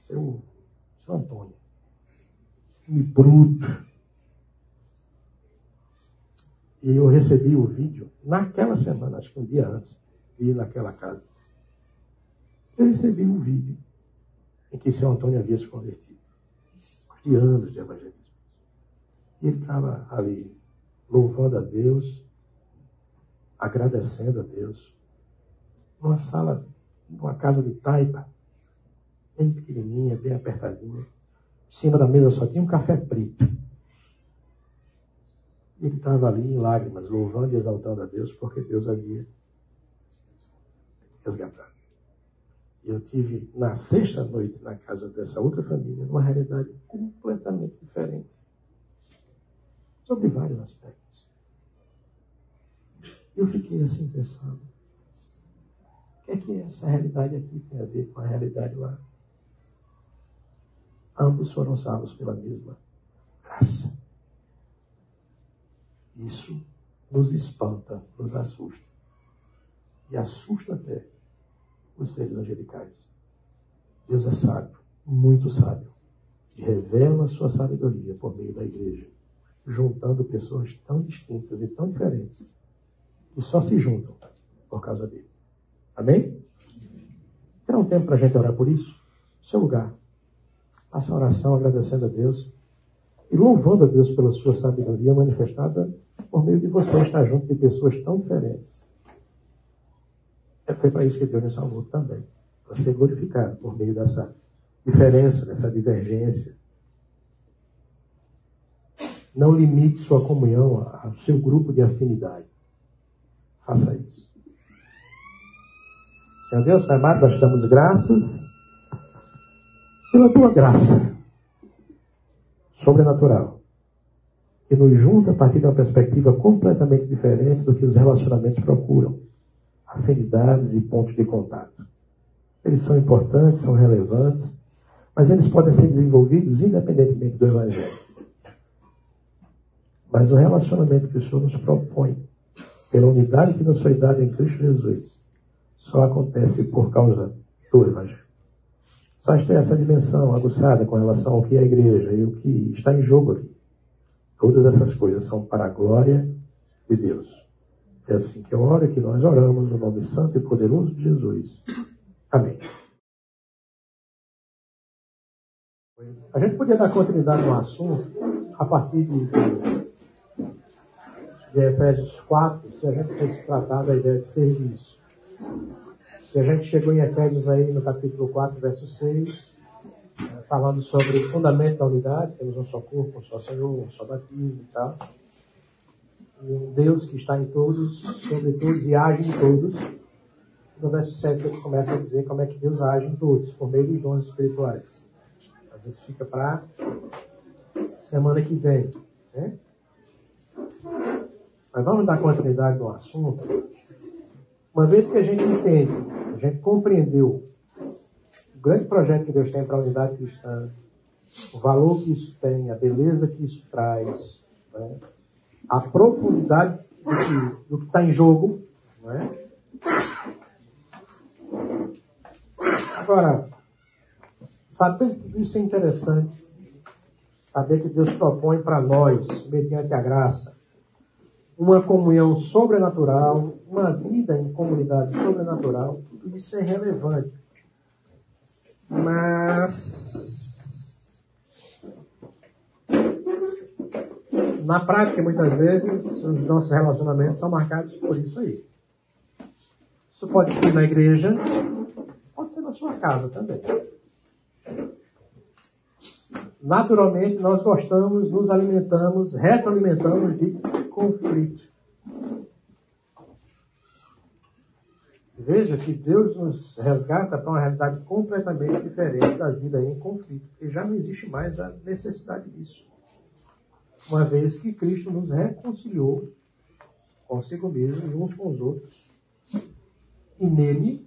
Seu, seu Antônio. Me bruto. E eu recebi o vídeo naquela semana, acho que um dia antes de ir naquela casa eu recebi um vídeo em que seu Antônio havia se convertido. De anos de evangelismo. E ele estava ali, louvando a Deus, agradecendo a Deus, numa sala, numa casa de taipa, bem pequenininha, bem apertadinha. Em cima da mesa só tinha um café preto. Ele estava ali em lágrimas, louvando e exaltando a Deus, porque Deus havia resgatado. Eu tive na sexta noite na casa dessa outra família, numa realidade completamente diferente. Sobre vários aspectos. Eu fiquei assim pensando. É que essa realidade aqui tem a ver com a realidade lá? Ambos foram salvos pela mesma graça. Isso nos espanta, nos assusta. E assusta até os seres angelicais. Deus é sábio, muito sábio, e revela a sua sabedoria por meio da igreja, juntando pessoas tão distintas e tão diferentes, que só se juntam por causa dele. Amém? Terá um tempo para a gente orar por isso? Seu lugar. Faça a oração agradecendo a Deus e louvando a Deus pela sua sabedoria manifestada por meio de você estar junto de pessoas tão diferentes é, foi para isso que Deus nos salvou também. Para ser glorificado por meio dessa diferença, dessa divergência. Não limite sua comunhão ao seu grupo de afinidade. Faça isso. Senhor Deus, amado, nós damos graças pela tua graça sobrenatural que nos junta a partir de uma perspectiva completamente diferente do que os relacionamentos procuram afinidades e pontos de contato. Eles são importantes, são relevantes, mas eles podem ser desenvolvidos independentemente do Evangelho. Mas o relacionamento que o Senhor nos propõe, pela unidade que nos foi dada em Cristo Jesus, só acontece por causa do Evangelho. faz ter essa dimensão aguçada com relação ao que é a igreja e o que está em jogo aqui. Todas essas coisas são para a glória de Deus. É assim que eu oro e que nós oramos no nome santo e poderoso de Jesus. Amém. A gente podia dar continuidade no assunto a partir de, de Efésios 4, se a gente fosse tratar da ideia de serviço. E a gente chegou em Efésios aí no capítulo 4, verso 6, eh, falando sobre o fundamento da unidade, temos um só corpo, um só Senhor, um só batismo e tal. E um Deus que está em todos, sobre todos e age em todos. No verso 7 ele começa a dizer como é que Deus age em todos, por meio dos dons espirituais. Às vezes fica para semana que vem. Né? Mas vamos dar continuidade no assunto. Uma vez que a gente entende, a gente compreendeu o grande projeto que Deus tem para a unidade cristã, o valor que isso tem, a beleza que isso traz, né? a profundidade do que está em jogo. Né? Agora, saber que isso é interessante, saber que Deus propõe para nós, mediante a graça, uma comunhão sobrenatural, uma vida em comunidade sobrenatural, tudo isso é relevante. Mas na prática, muitas vezes, os nossos relacionamentos são marcados por isso aí. Isso pode ser na igreja, pode ser na sua casa também. Naturalmente, nós gostamos, nos alimentamos, retroalimentamos de conflito. Veja que Deus nos resgata para uma realidade completamente diferente da vida em conflito, porque já não existe mais a necessidade disso. Uma vez que Cristo nos reconciliou consigo mesmo uns com os outros, e nele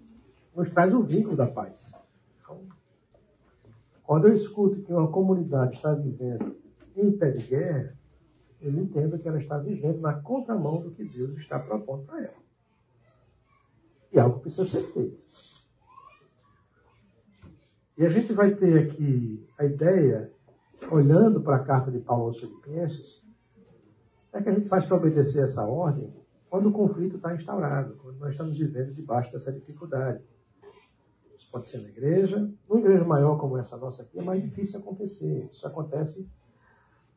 nos traz o vínculo da paz. Então, quando eu escuto que uma comunidade está vivendo em pé de guerra, eu entendo que ela está vivendo na contramão do que Deus está propondo para ela. E algo precisa ser feito. E a gente vai ter aqui a ideia, olhando para a carta de Paulo aos Filipenses, é que a gente faz para obedecer essa ordem quando o conflito está instaurado, quando nós estamos vivendo debaixo dessa dificuldade. Isso pode ser na igreja, numa igreja maior como essa nossa aqui, é mais difícil acontecer. Isso acontece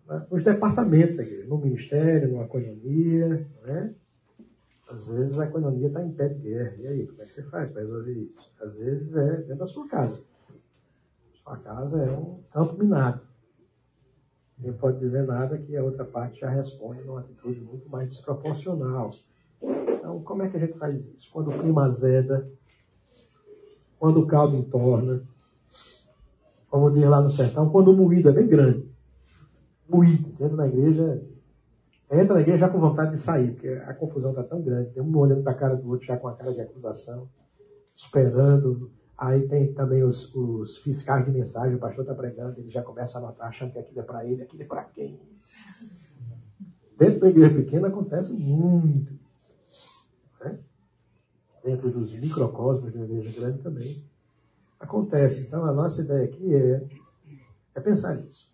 né, nos departamentos da igreja, no ministério, numa economia, né? Às vezes a economia está em pé de guerra. E aí, como é que você faz para resolver isso? Às vezes é dentro da sua casa. Sua casa é um campo minado. Ninguém pode dizer nada que a outra parte já responde numa atitude muito mais desproporcional. Então, como é que a gente faz isso? Quando o clima azeda, quando o caldo entorna, como diz lá no sertão, quando o moído é bem grande. Moído. Você entra na igreja, você entra na igreja já com vontade de sair, porque a confusão está tão grande. Tem um olhando para a cara do outro já com a cara de acusação, esperando. Aí tem também os, os fiscais de mensagem, o pastor está pregando, ele já começa a anotar, achando que aquilo é para ele, aquilo é para quem. Dentro da igreja pequena acontece muito. Né? Dentro dos microcosmos da igreja grande também acontece. Então a nossa ideia aqui é, é pensar nisso.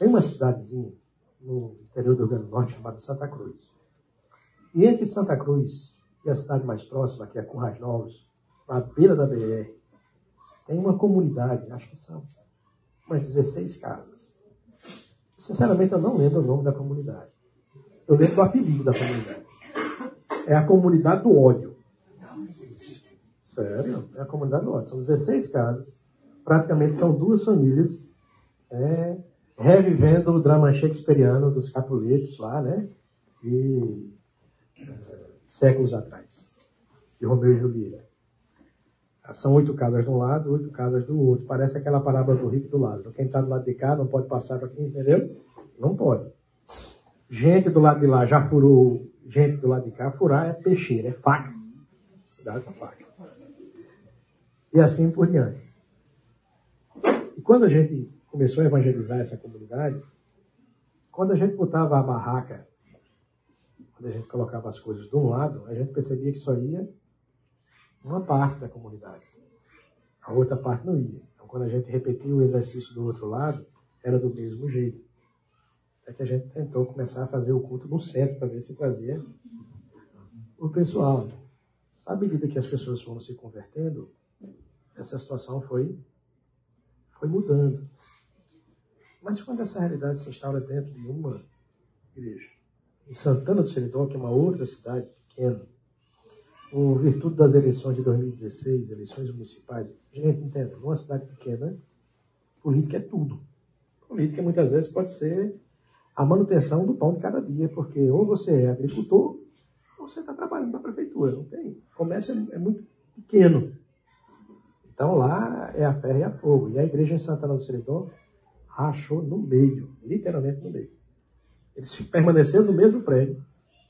Tem uma cidadezinha no interior do Rio Grande do Norte chamada Santa Cruz. E entre Santa Cruz e a cidade mais próxima, que é Currais Novos, na beira da BR, tem uma comunidade, acho que são umas 16 casas. Sinceramente, eu não lembro o nome da comunidade. Eu lembro do apelido da comunidade. É a comunidade do ódio. Sério? É a comunidade do ódio. São 16 casas. Praticamente são duas famílias. É, revivendo o drama shakespeariano dos Capuletos lá, né? E é, séculos atrás. De Romeu e Julieta. São oito casas de um lado, oito casas do outro. Parece aquela parábola do rico do lado. Quem está do lado de cá não pode passar para aqui, entendeu? Não pode. Gente do lado de lá já furou gente do lado de cá. Furar é peixeira, é faca. Cuidado com faca. E assim por diante. E quando a gente começou a evangelizar essa comunidade, quando a gente botava a barraca, quando a gente colocava as coisas de um lado, a gente percebia que só ia uma parte da comunidade. A outra parte não ia. Então quando a gente repetia o exercício do outro lado, era do mesmo jeito. É que a gente tentou começar a fazer o culto no centro para ver se trazia o pessoal. À medida que as pessoas foram se convertendo, essa situação foi, foi mudando. Mas quando essa realidade se instala dentro de uma igreja, em Santana do Seridó, que é uma outra cidade pequena, por virtude das eleições de 2016, eleições municipais, gente, entenda, numa cidade pequena, política é tudo. Política muitas vezes pode ser a manutenção do pão de cada dia, porque ou você é agricultor, ou você está trabalhando para a prefeitura. Não tem. O comércio é, é muito pequeno. Então lá é a ferro e a fogo. E a igreja em Santana do Seridó rachou no meio, literalmente no meio. Eles permaneceram no mesmo prédio,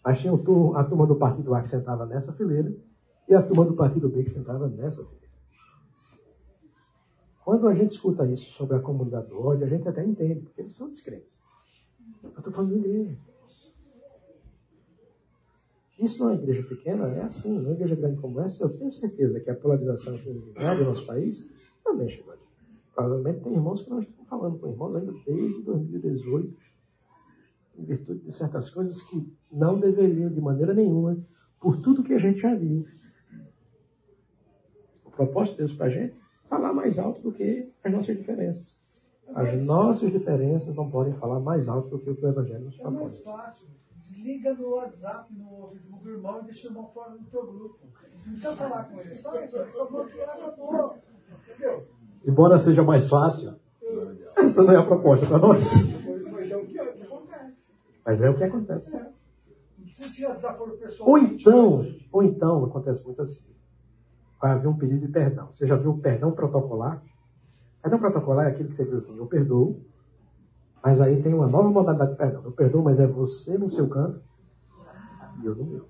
mas tinha a turma do partido A que sentava nessa fileira e a turma do partido B que sentava nessa fileira. Quando a gente escuta isso sobre a comunidade do ódio, a gente até entende, porque eles são descrentes. Eu estou falando de igreja. Isso numa igreja pequena é assim. Numa igreja grande como essa, eu tenho certeza que a polarização que do nosso país também chegou aqui. Provavelmente tem irmãos que nós estamos falando com irmãos ainda desde 2018, em virtude de certas coisas que não deveriam de maneira nenhuma, por tudo que a gente já viu. O propósito de Deus para a gente é falar mais alto do que as nossas diferenças. As nossas diferenças não podem falar mais alto do que o que o Evangelho nos propõe. É mais fácil. Desliga no WhatsApp, no Facebook do irmão e deixa o irmão fora do teu grupo. Não precisa falar com ele. Só, só bloquear, acabou. Entendeu? Embora seja mais fácil, essa não é a proposta para nós. Mas é o que, é o que acontece. Mas é o que acontece. É. Ou então, ou então, acontece muito assim. Vai haver um pedido de perdão. Você já viu o perdão protocolar? Perdão protocolar é aquele que você diz assim, eu perdoo, mas aí tem uma nova modalidade de perdão. Eu perdoo, mas é você no seu canto e eu no meu.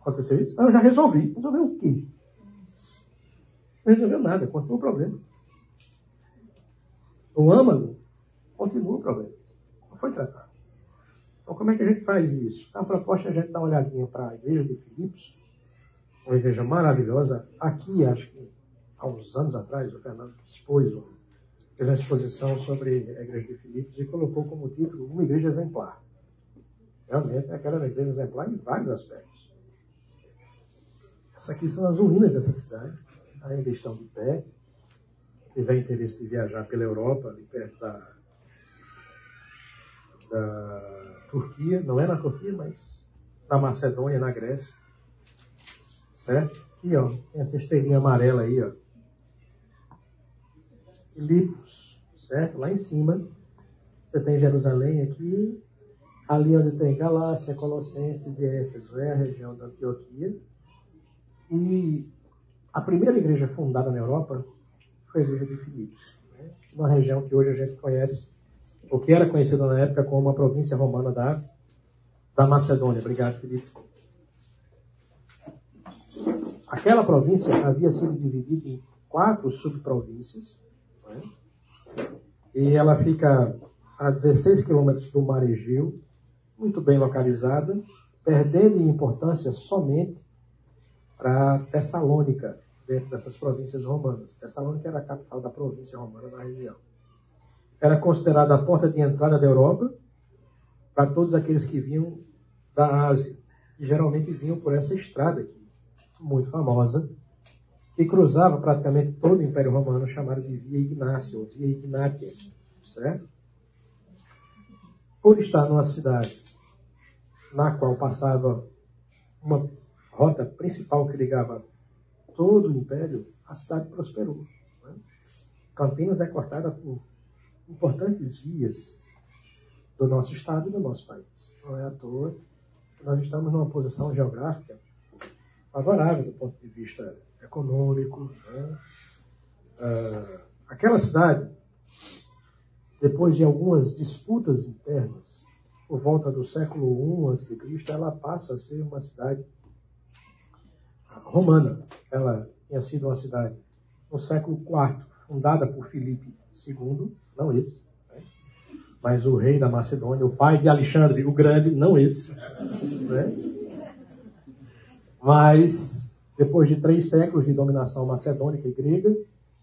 Aconteceu isso? Ah, eu já resolvi. Resolveu o quê? Não resolveu nada, continua o problema. O âmago continua o problema. Não foi tratado. Então, como é que a gente faz isso? A proposta é a gente dar uma olhadinha para a igreja de Filipos, uma igreja maravilhosa. Aqui, acho que há uns anos atrás, o Fernando expôs, fez uma exposição sobre a igreja de Filipos e colocou como título uma igreja exemplar. Realmente, é aquela igreja exemplar em vários aspectos. Essas aqui são as ruínas dessa cidade ainda estão de pé. Quem tiver interesse de viajar pela Europa, ali perto da, da Turquia, não é na Turquia, mas na Macedônia, na Grécia. Certo? Aqui, ó, tem essa estrelinha amarela aí, ó. Filipos, certo? Lá em cima. Você tem Jerusalém aqui. Ali onde tem Galácia, Colossenses e Éfeso é a região da Antioquia. E a primeira igreja fundada na Europa foi a igreja de Filipos, né? uma região que hoje a gente conhece, o que era conhecido na época como a província romana da, da Macedônia. Obrigado, Felipe. Aquela província havia sido dividida em quatro subprovíncias, né? e ela fica a 16 quilômetros do Mar Egeu, muito bem localizada, perdendo em importância somente para Tessalônica, dentro dessas províncias romanas. Tessalônica era a capital da província romana na região. Era considerada a porta de entrada da Europa para todos aqueles que vinham da Ásia, e geralmente vinham por essa estrada aqui, muito famosa, que cruzava praticamente todo o Império Romano, chamado de Via Ignácia, ou Via Ignátia, certo? Por estar numa cidade na qual passava uma rota principal que ligava todo o império, a cidade prosperou. Né? Campinas é cortada por importantes vias do nosso estado e do nosso país. Não é à toa que nós estamos numa posição geográfica favorável do ponto de vista econômico. Né? Ah, aquela cidade, depois de algumas disputas internas, por volta do século I a.C., ela passa a ser uma cidade romana. Ela tinha sido uma cidade no século IV, fundada por Filipe II, não esse, né? mas o rei da Macedônia, o pai de Alexandre o Grande, não esse. Né? Mas, depois de três séculos de dominação macedônica e grega,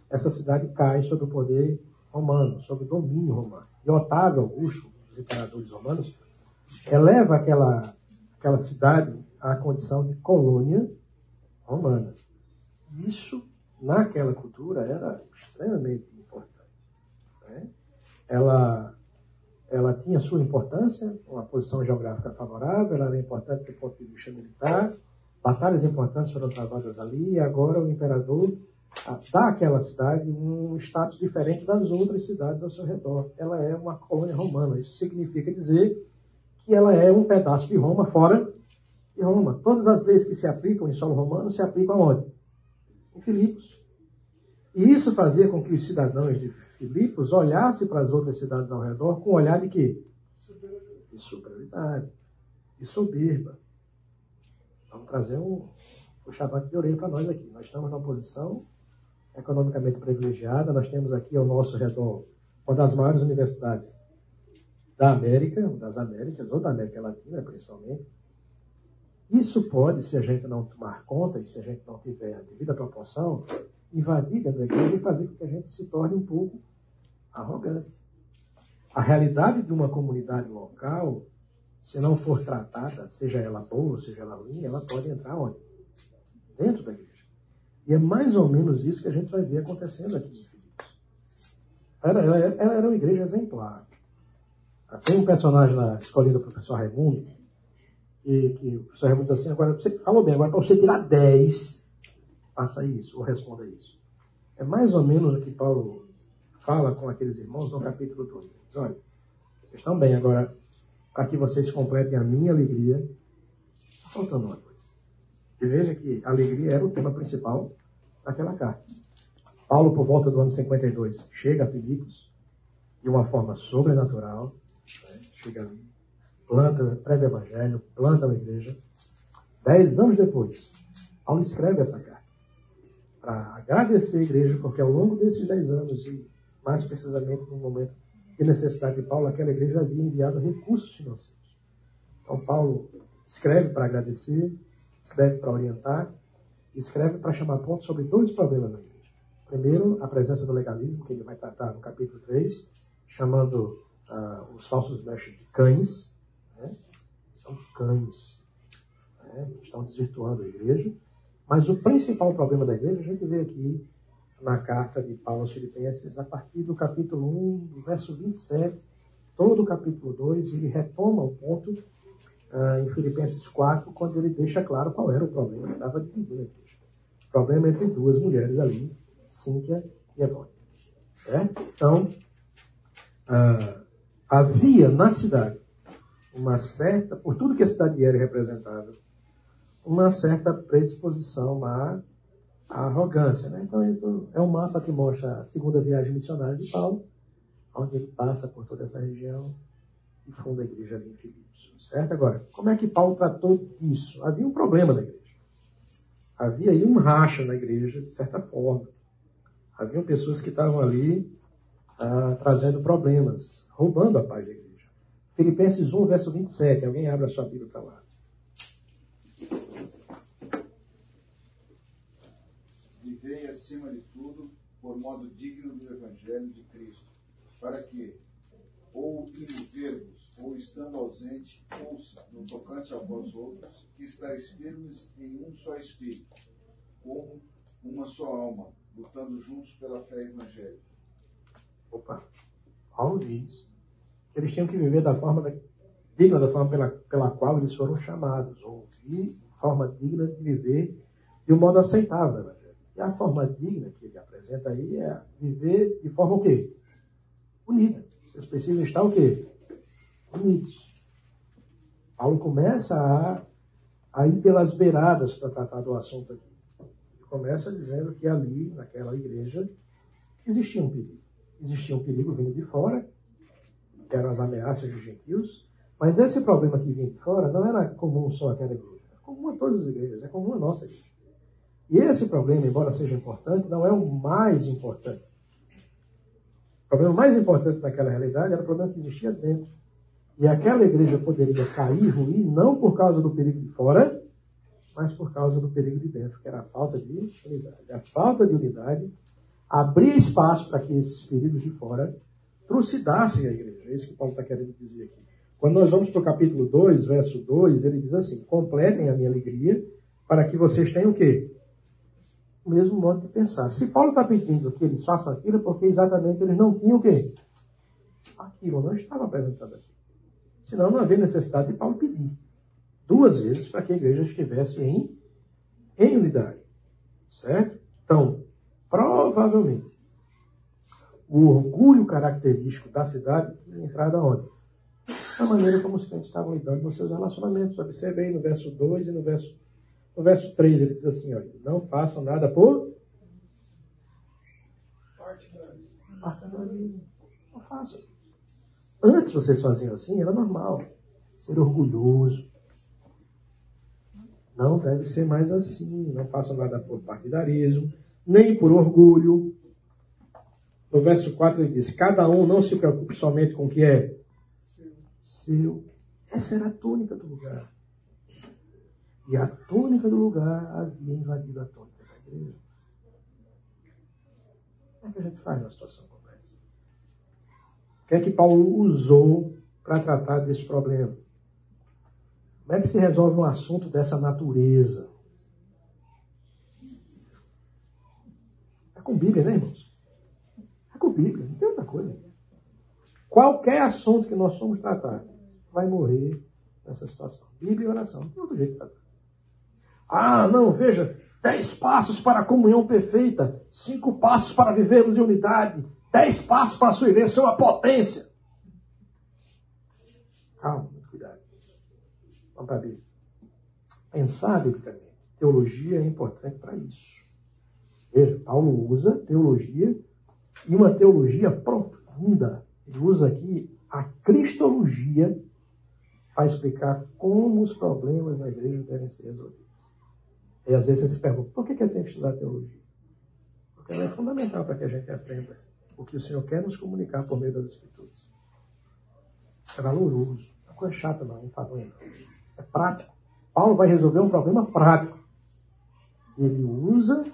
essa cidade cai sob o poder romano, sob o domínio romano. E Otávio Augusto, os imperadores romanos, eleva aquela, aquela cidade à condição de colônia romana. Isso, naquela cultura, era extremamente importante. Né? Ela, ela tinha sua importância, uma posição geográfica favorável, ela era importante do ponto de vista militar, batalhas importantes foram travadas ali, e agora o imperador dá àquela cidade um status diferente das outras cidades ao seu redor. Ela é uma colônia romana. Isso significa dizer que ela é um pedaço de Roma fora de Roma. Todas as leis que se aplicam em solo romano se aplicam aonde? Em Filipos. E isso fazia com que os cidadãos de Filipos olhassem para as outras cidades ao redor com um olhar de quê? De superioridade, de soberba. Vamos trazer um, um chavante de orelha para nós aqui. Nós estamos numa posição economicamente privilegiada. Nós temos aqui ao nosso redor uma das maiores universidades da América, das Américas, ou da América Latina principalmente. Isso pode, se a gente não tomar conta e se a gente não tiver a devida proporção, invadir da igreja e fazer com que a gente se torne um pouco arrogante. A realidade de uma comunidade local, se não for tratada, seja ela boa, seja ela ruim, ela pode entrar onde? Dentro da igreja. E é mais ou menos isso que a gente vai ver acontecendo aqui em Filipos. Ela, ela, ela era uma igreja exemplar. Tem um personagem na escolinha do professor Raimundo, que, que o professor Raimundo diz assim, agora, você falou bem, agora para você tirar 10, faça isso, ou responda isso. É mais ou menos o que Paulo fala com aqueles irmãos no capítulo 2. Diz, olha, vocês estão bem, agora, para que vocês completem a minha alegria, está faltando uma coisa. E veja que a alegria era o tema principal daquela carta. Paulo, por volta do ano 52, chega a Filipos de uma forma sobrenatural, né? chega planta, prega o evangelho, planta uma igreja. Dez anos depois, Paulo escreve essa carta para agradecer a igreja, porque ao longo desses dez anos, e mais precisamente no momento de necessidade de Paulo, aquela igreja havia enviado recursos financeiros. Então, Paulo escreve para agradecer, escreve para orientar, escreve para chamar ponto sobre dois problemas na igreja. Primeiro, a presença do legalismo, que ele vai tratar no capítulo 3, chamando uh, os falsos mestres de cães. Né? São cães. Né? Estão desvirtuando a igreja. Mas o principal problema da igreja a gente vê aqui na carta de Paulo aos Filipenses, a partir do capítulo 1, do verso 27, todo o capítulo 2, ele retoma o ponto uh, em Filipenses 4, quando ele deixa claro qual era o problema que estava dividindo a igreja. O problema entre duas mulheres ali, Cíntia e Evônia. Certo? Então, uh, havia na cidade uma certa, por tudo que a cidade era representada, uma certa predisposição à, à arrogância. Né? Então, é um mapa que mostra a segunda viagem missionária de Paulo, onde ele passa por toda essa região e funda a igreja ali em Filipos. Certo? Agora, como é que Paulo tratou disso? Havia um problema na igreja. Havia aí um racha na igreja, de certa forma. Haviam pessoas que estavam ali ah, trazendo problemas, roubando a paz da igreja. Filipenses 1, verso 27. Alguém abre a sua Bíblia para lá. Vivei acima de tudo por modo digno do Evangelho de Cristo, para que, ou indo ver-vos, ou estando ausente, ouça, no tocante a vós outros, que estáis firmes em um só Espírito, como uma só alma, lutando juntos pela fé evangélica. Opa, Paulo diz eles tinham que viver da forma da, digna da forma pela, pela qual eles foram chamados, ou de forma digna de viver de um modo aceitável. Evangelho. E a forma digna que ele apresenta aí é viver de forma o quê? Unida. Vocês precisam estar o quê? Unidos. Paulo começa a, a ir pelas beiradas para tratar do assunto aqui. Ele começa dizendo que ali, naquela igreja, existia um perigo. Existia um perigo vindo de fora, que eram as ameaças dos gentios, mas esse problema que vinha de fora não era comum só àquela igreja, é comum a todas as igrejas, é comum a nossa igreja. E esse problema, embora seja importante, não é o mais importante. O problema mais importante naquela realidade era o problema que existia dentro. E aquela igreja poderia cair, ruir, não por causa do perigo de fora, mas por causa do perigo de dentro, que era a falta de unidade. A falta de unidade abria espaço para que esses espíritos de fora trucidassem a igreja. É isso que Paulo está querendo dizer aqui. Quando nós vamos para o capítulo 2, verso 2, ele diz assim: completem a minha alegria para que vocês tenham o quê? O mesmo modo de pensar. Se Paulo está pedindo que eles façam aquilo, é porque exatamente eles não tinham o quê? Aquilo não estava apresentado aqui. Senão não havia necessidade de Paulo pedir duas vezes para que a igreja estivesse em, em unidade. Certo? Então, provavelmente, o orgulho característico da cidade tinha entrado onde? Da maneira como os crentes estavam lidando com seus relacionamentos. Observe aí no verso 2 e no verso, no verso 3, ele diz assim, olha, não façam nada por partidarismo. Não façam. Antes vocês faziam assim, era normal. Ser orgulhoso, não deve ser mais assim. Não façam nada por partidarismo, nem por orgulho. No verso 4 ele diz: Cada um não se preocupe somente com o que é seu. Essa era a túnica do lugar. E a túnica do lugar havia invadido a túnica da igreja. Como é que a gente faz numa situação como essa? O que é que Paulo usou para tratar desse problema? Como é que se resolve um assunto dessa natureza? É com Bíblia, né, irmãos? Com Bíblia, não tem outra coisa. Qualquer assunto que nós somos tratar vai morrer nessa situação. Bíblia e oração, não tem outro jeito de tratar. Ah, não, veja, dez passos para a comunhão perfeita, cinco passos para vivermos em unidade, dez passos para a sua igreja ser uma potência. Calma. Vamos para a Bíblia. Pensar biblicamente. Teologia é importante para isso. Veja, Paulo usa teologia e uma teologia profunda. Ele usa aqui a cristologia para explicar como os problemas da igreja devem ser resolvidos. E às vezes você se pergunta, por que, que tem que estudar teologia? Porque ela é fundamental para que a gente aprenda o que o Senhor quer nos comunicar por meio das Escrituras. É valoroso. Não é coisa chata, não, não faz não. É prático. Paulo vai resolver um problema prático. Ele usa,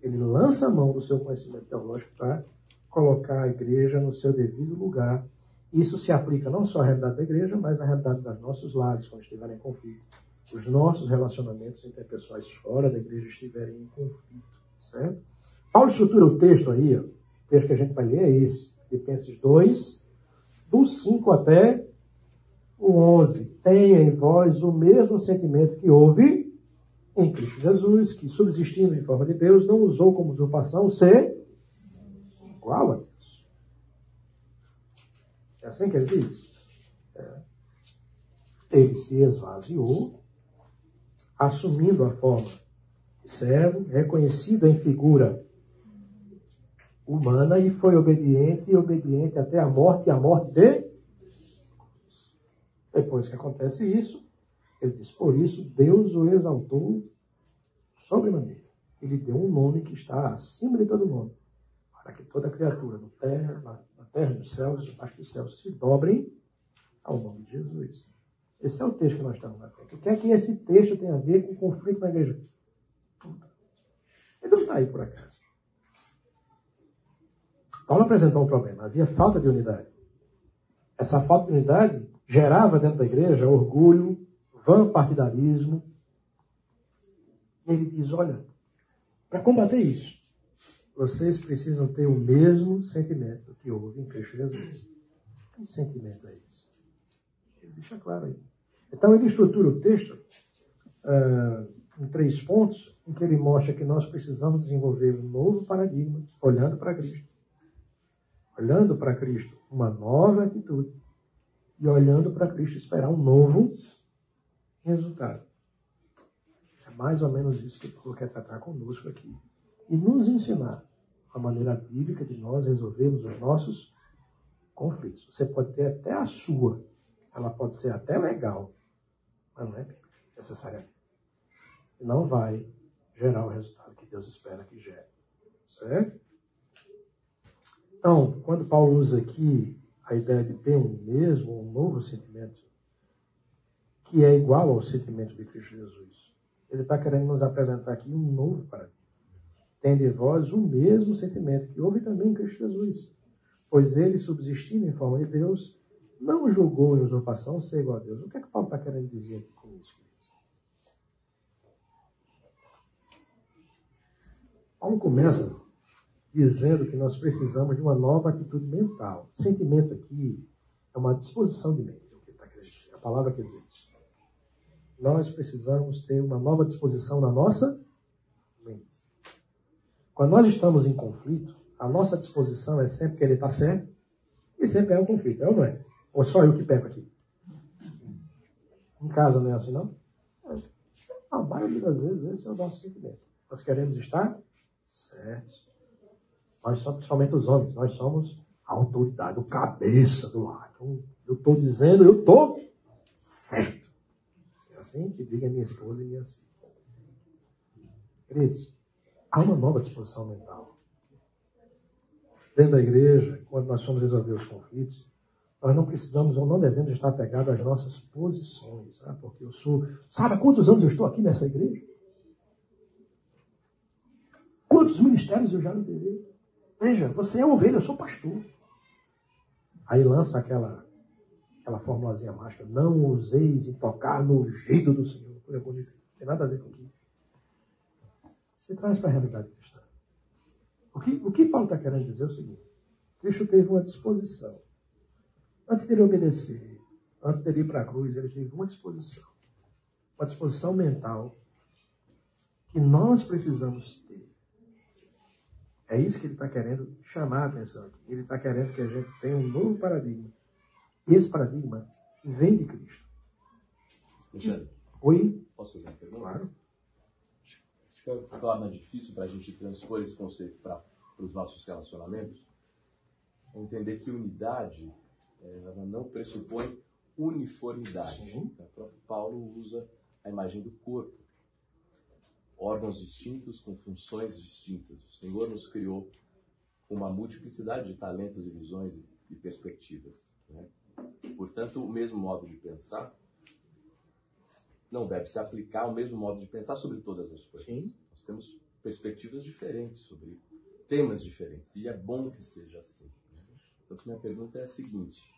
ele lança a mão do seu conhecimento teológico para colocar a igreja no seu devido lugar. Isso se aplica não só à realidade da igreja, mas à realidade dos nossos lares, quando estiverem em conflito. Os nossos relacionamentos interpessoais fora da igreja estiverem em conflito. Certo? Paulo estrutura o texto aí, o texto que a gente vai ler é esse, Filipenses 2, do 5 até o 11. Tenha em vós o mesmo sentimento que houve em Cristo Jesus, que subsistindo em forma de Deus, não usou como usurpação ser igual a Deus. É assim que ele diz? É. Ele se esvaziou, assumindo a forma de servo, reconhecido em figura humana e foi obediente e obediente até a morte e a morte de depois que acontece isso, ele diz: Por isso Deus o exaltou sobremaneira. Ele deu um nome que está acima de todo nome, para que toda criatura no terra, na, terra, nos céus, debaixo dos céus, se dobrem ao nome de Jesus. Esse é o texto que nós estamos na frente. O que é que esse texto tem a ver com o conflito na igreja? Ele não está aí por acaso. Paulo apresentou um problema. Havia falta de unidade. Essa falta de unidade gerava dentro da igreja orgulho, partidarismo. E ele diz: olha, para combater isso, vocês precisam ter o mesmo sentimento que houve em Cristo Jesus. Que sentimento é esse? Ele deixa claro aí. Então ele estrutura o texto uh, em três pontos, em que ele mostra que nós precisamos desenvolver um novo paradigma, olhando para Cristo. Olhando para Cristo, uma nova atitude e olhando para Cristo esperar um novo resultado. É mais ou menos isso que Paulo quer tratar conosco aqui. E nos ensinar a maneira bíblica de nós resolvermos os nossos conflitos. Você pode ter até a sua, ela pode ser até legal, mas não é necessariamente. Não vai gerar o resultado que Deus espera que gere. Certo? Então, quando Paulo usa aqui a ideia de ter um mesmo, um novo sentimento, que é igual ao sentimento de Cristo Jesus. Ele está querendo nos apresentar aqui um novo paradigma. Tende vós o mesmo sentimento que houve também em Cristo Jesus. Pois ele, subsistindo em forma de Deus, não julgou em usurpação ser igual a Deus. O que é que Paulo está querendo dizer aqui com isso? Paulo começa dizendo que nós precisamos de uma nova atitude mental. Sentimento aqui é uma disposição de mente, é tá a palavra quer dizer isso. Nós precisamos ter uma nova disposição na nossa mente. Quando nós estamos em conflito, a nossa disposição é sempre querer estar certo e sempre é um conflito, é ou não é? Ou só eu que pego aqui? Em casa não é assim, não? A maioria das vezes esse é o nosso sentimento. Nós queremos estar certos. Nós somos, principalmente os homens, nós somos a autoridade, o cabeça do lar. Então, eu estou dizendo, eu estou certo. É assim que diga minha esposa e minhas filhas. Queridos, há uma nova disposição mental. Dentro da igreja, quando nós formos resolver os conflitos, nós não precisamos ou não devemos estar apegados às nossas posições. Né? Porque eu sou. Sabe há quantos anos eu estou aqui nessa igreja? Quantos ministérios eu já liderei? Veja, você é ovelha, eu sou pastor. Aí lança aquela, aquela formulazinha mágica: não useis em tocar no jeito do Senhor. É bonito. Não tem nada a ver com isso. Você traz para a realidade cristã. O que, o que Paulo está querendo dizer é o seguinte: Cristo teve uma disposição. Antes de ele obedecer, antes de ele ir para a cruz, ele teve uma disposição. Uma disposição mental que nós precisamos ter é isso que ele está querendo chamar a atenção aqui. Ele está querendo que a gente tenha um novo paradigma. E esse paradigma vem de Cristo. Alexandre. Oi? Posso fazer uma pergunta? Claro. Acho que é a forma difícil para a gente transpor esse conceito para os nossos relacionamentos é entender que unidade ela não pressupõe uniformidade. Sim. O próprio Paulo usa a imagem do corpo órgãos distintos com funções distintas. O Senhor nos criou com uma multiplicidade de talentos e visões e perspectivas. Né? Portanto, o mesmo modo de pensar não deve se aplicar ao mesmo modo de pensar sobre todas as coisas. Sim. Nós temos perspectivas diferentes sobre temas diferentes e é bom que seja assim. Né? Então, minha pergunta é a seguinte: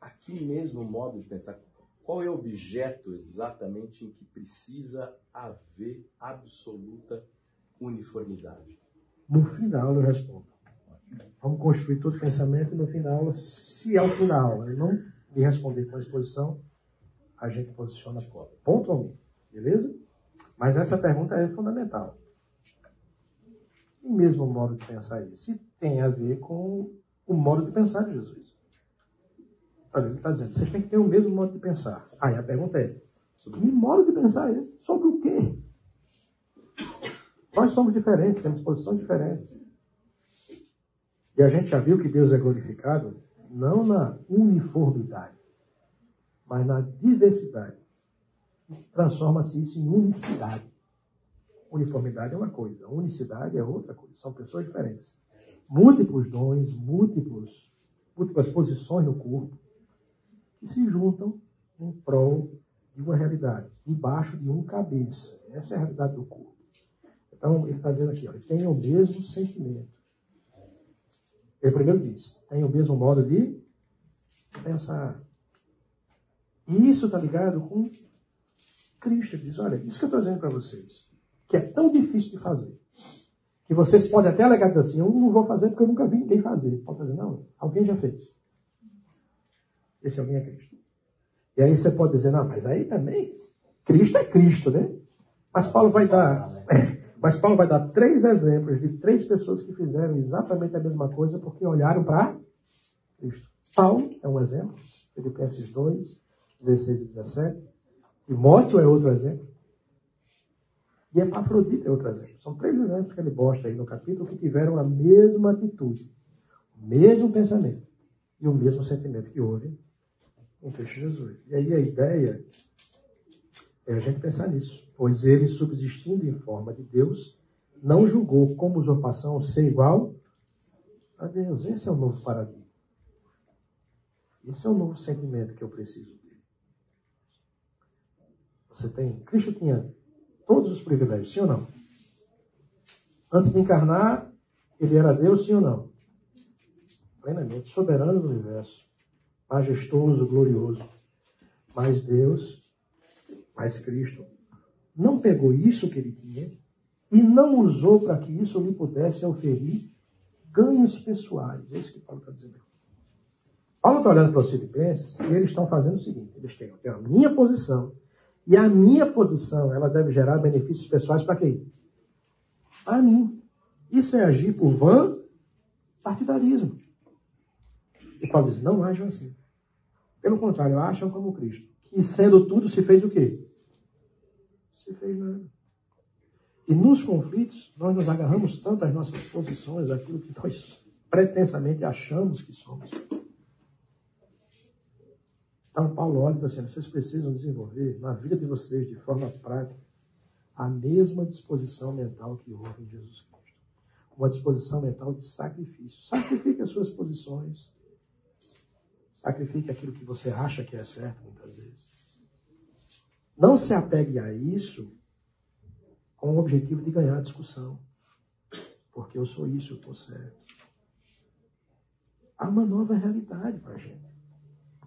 aqui mesmo modo de pensar, qual é o objeto exatamente em que precisa haver absoluta uniformidade? No final eu respondo. Vamos construir todo o pensamento e no final, se ao final ele não me responder com a exposição, a gente posiciona pontualmente. Beleza? Mas essa pergunta é fundamental. E mesmo o modo de pensar isso? Tem a ver com o modo de pensar de Jesus. Olha, ele está dizendo, vocês têm que ter o mesmo modo de pensar. Aí a pergunta é, que modo de pensar é esse? Sobre o quê? Nós somos diferentes, temos posições diferentes. E a gente já viu que Deus é glorificado não na uniformidade, mas na diversidade. Transforma-se isso em unicidade. Uniformidade é uma coisa, unicidade é outra coisa. São pessoas diferentes. Múltiplos dons, múltiplos, múltiplas posições no corpo que se juntam em prol de uma realidade, embaixo de um cabeça. Essa é a realidade do corpo. Então, ele está dizendo aqui, ó, tem o mesmo sentimento. Ele primeiro diz, tem o mesmo modo de pensar. E isso está ligado com Cristo. Ele diz, olha, isso que eu estou dizendo para vocês, que é tão difícil de fazer, que vocês podem até alegar dizer assim, eu não vou fazer porque eu nunca vi ninguém fazer. Pode dizer, não, alguém já fez. Esse alguém é Cristo. E aí você pode dizer, não, mas aí também, Cristo é Cristo, né? Mas Paulo vai dar, mas Paulo vai dar três exemplos de três pessoas que fizeram exatamente a mesma coisa porque olharam para Cristo. Paulo é um exemplo, Filipenses 2, 16 e 17. Timóteo é outro exemplo. E Epafrodita é outro exemplo. São três exemplos que ele mostra aí no capítulo que tiveram a mesma atitude, o mesmo pensamento e o mesmo sentimento que houve em Cristo Jesus. E aí a ideia é a gente pensar nisso. Pois ele, subsistindo em forma de Deus, não julgou como usurpação ser igual a Deus. Esse é o novo paradigma. Esse é o novo sentimento que eu preciso. Você tem. Cristo tinha todos os privilégios, sim ou não? Antes de encarnar, ele era Deus, sim ou não? Plenamente, soberano do universo, majestoso, glorioso. Mas Deus, mais Cristo, não pegou isso que ele tinha e não usou para que isso lhe pudesse oferir ganhos pessoais. É isso que Paulo está dizendo. Paulo está olhando para os filipenses e eles estão fazendo o seguinte: eles têm, têm a minha posição, e a minha posição ela deve gerar benefícios pessoais para quem? Para mim. Isso é agir por van partidarismo. E Paulo diz: não ajam assim. Pelo contrário, acham como Cristo. Que sendo tudo, se fez o quê? Se fez nada. E nos conflitos, nós nos agarramos tanto às nossas posições, aquilo que nós pretensamente achamos que somos. Então, Paulo olha e diz assim: vocês precisam desenvolver na vida de vocês, de forma prática, a mesma disposição mental que houve em Jesus Cristo. Uma disposição mental de sacrifício. Sacrifique as suas posições. Sacrifique aquilo que você acha que é certo, muitas vezes. Não se apegue a isso com o objetivo de ganhar a discussão. Porque eu sou isso, eu estou certo. Há uma nova realidade para a gente.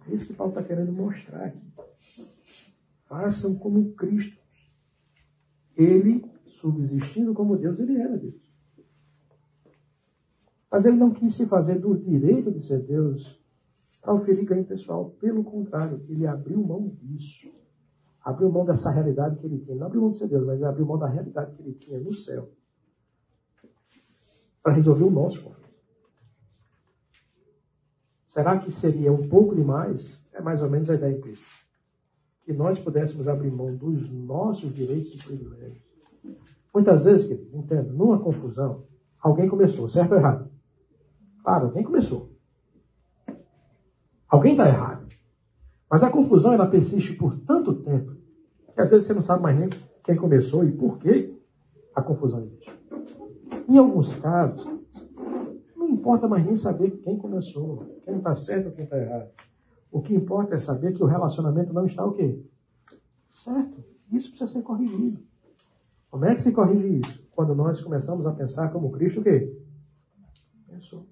É isso que Paulo está querendo mostrar aqui. Façam como Cristo. Ele, subsistindo como Deus, ele era Deus. Mas ele não quis se fazer do direito de ser Deus para oferir ganho pessoal. Pelo contrário, ele abriu mão disso abriu mão dessa realidade que ele tinha. Não abriu mão de ser Deus, mas abriu mão da realidade que ele tinha no céu. Para resolver o nosso conflito. Será que seria um pouco demais? É mais ou menos a ideia em Cristo. Que nós pudéssemos abrir mão dos nossos direitos e privilégios. Muitas vezes, querido, entendo, numa confusão, alguém começou, certo ou errado? Claro, alguém começou. Alguém está errado. Mas a confusão ela persiste por tanto tempo que às vezes você não sabe mais nem quem começou e por que a confusão existe. Em alguns casos, importa mais nem saber quem começou, quem está certo ou quem está errado. O que importa é saber que o relacionamento não está o quê? Certo. Isso precisa ser corrigido. Como é que se corrige isso? Quando nós começamos a pensar como Cristo o quê? Pensou.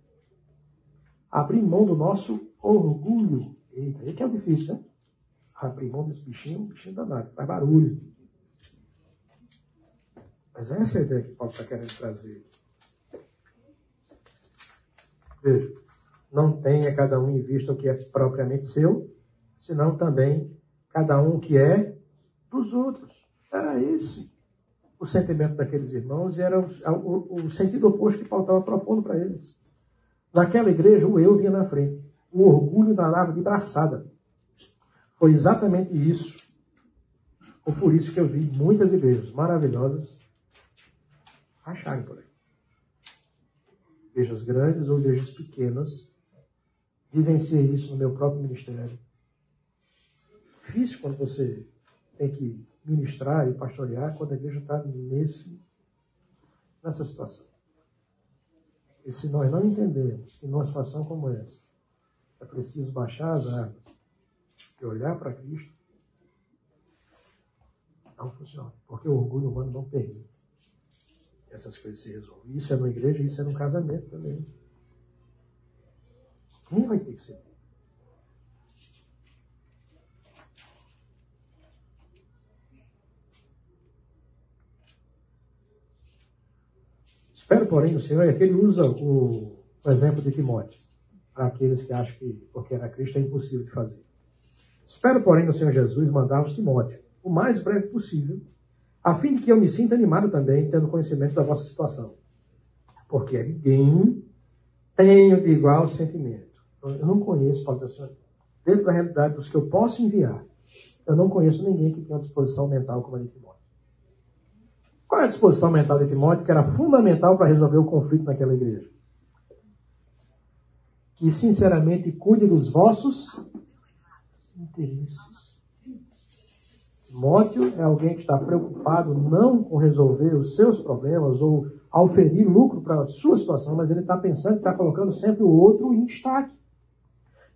Abrir mão do nosso orgulho Eita, aí que é o difícil, né? Abrir mão desse bichinho, um bichinho danado, faz barulho. Mas essa é a ideia que Paulo está querendo trazer. Veja, não tenha cada um em vista o que é propriamente seu, senão também cada um o que é dos outros. Era esse o sentimento daqueles irmãos e era o, o, o sentido oposto que Paulo estava propondo para eles. Naquela igreja, o eu vinha na frente o orgulho danado de braçada. Foi exatamente isso. Ou por isso que eu vi muitas igrejas maravilhosas acharem por aí. Igrejas grandes ou igrejas pequenas. Vivenciei isso no meu próprio ministério. Difícil quando você tem que ministrar e pastorear quando a igreja está nesse, nessa situação. E se nós não entendemos que numa situação como essa, é preciso baixar as armas e olhar para Cristo. Não funciona, porque o orgulho humano não permite essas coisas se resolvam. Isso é na igreja, isso é no casamento também. Quem vai ter que ser? Espero, porém, no Senhor é que ele usa o, o exemplo de Timóteo para aqueles que acham que, porque era Cristo, é impossível de fazer. Espero, porém, no Senhor Jesus mandar-vos Timóteo, o mais breve possível, a fim de que eu me sinta animado também, tendo conhecimento da vossa situação. Porque ninguém tenho de igual sentimento. Eu não conheço, dizer assim, dentro da realidade dos que eu posso enviar, eu não conheço ninguém que tenha uma disposição mental como a de Timóteo. Qual é a disposição mental de Timóteo que era fundamental para resolver o conflito naquela igreja? que sinceramente cuide dos vossos interesses. Timóteo é alguém que está preocupado não com resolver os seus problemas ou auferir lucro para a sua situação, mas ele está pensando, está colocando sempre o outro em destaque.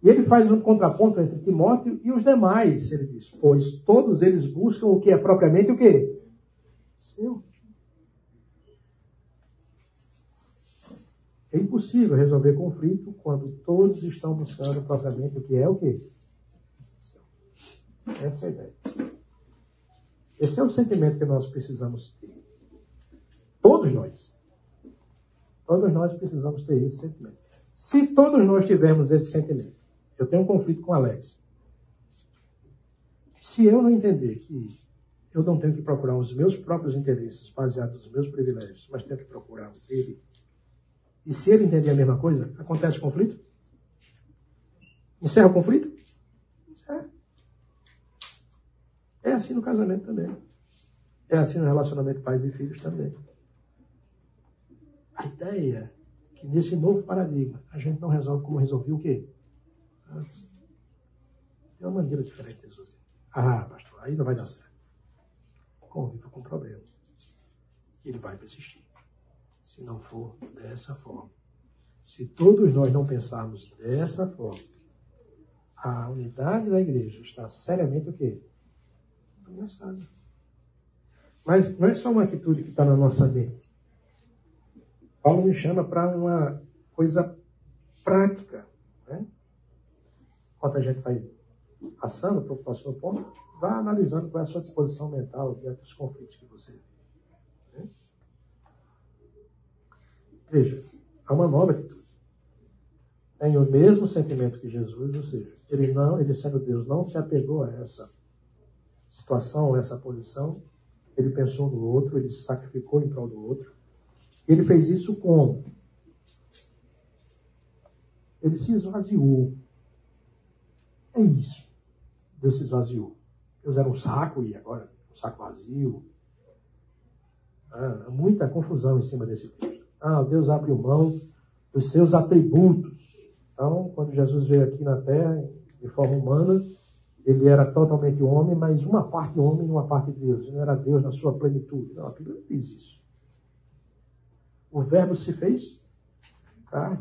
E ele faz um contraponto entre Timóteo e os demais. Ele diz, pois todos eles buscam o que é propriamente o quê? Seu. É impossível resolver conflito quando todos estão buscando propriamente o que é o quê? Essa é a ideia. Esse é o sentimento que nós precisamos ter. Todos nós. Todos nós precisamos ter esse sentimento. Se todos nós tivermos esse sentimento, eu tenho um conflito com Alex. Se eu não entender que eu não tenho que procurar os meus próprios interesses baseados nos meus privilégios, mas tenho que procurar o dele, e se ele entender a mesma coisa, acontece conflito? Encerra o conflito? Encerra. É assim no casamento também. É assim no relacionamento pais e filhos também. A ideia é que nesse novo paradigma a gente não resolve como resolveu o quê? Antes. Tem uma maneira diferente de resolver. Ah, pastor, aí não vai dar certo. Conviva com o problema. Ele vai persistir. Se não for dessa forma. Se todos nós não pensarmos dessa forma, a unidade da igreja está seriamente o quê? Ameaçada. Mas não é só uma atitude que está na nossa mente. Paulo me chama para uma coisa prática. Né? Enquanto a gente vai passando para o próximo ponto, vá analisando qual é a sua disposição mental diante dos conflitos que você vê. Né? Veja, há uma nova atitude. Tem o mesmo sentimento que Jesus, ou seja, ele não, ele sendo Deus, não se apegou a essa situação, essa posição. Ele pensou no outro, ele se sacrificou em prol do outro. Ele fez isso como? Ele se esvaziou. É isso. Deus se esvaziou. Deus era um saco e agora um saco vazio. Ah, muita confusão em cima desse texto. Ah, Deus abriu mão dos seus atributos. Então, quando Jesus veio aqui na terra, de forma humana, ele era totalmente homem, mas uma parte homem e uma parte Deus. Ele era Deus na sua plenitude. Não, a Bíblia não diz isso. O Verbo se fez carne.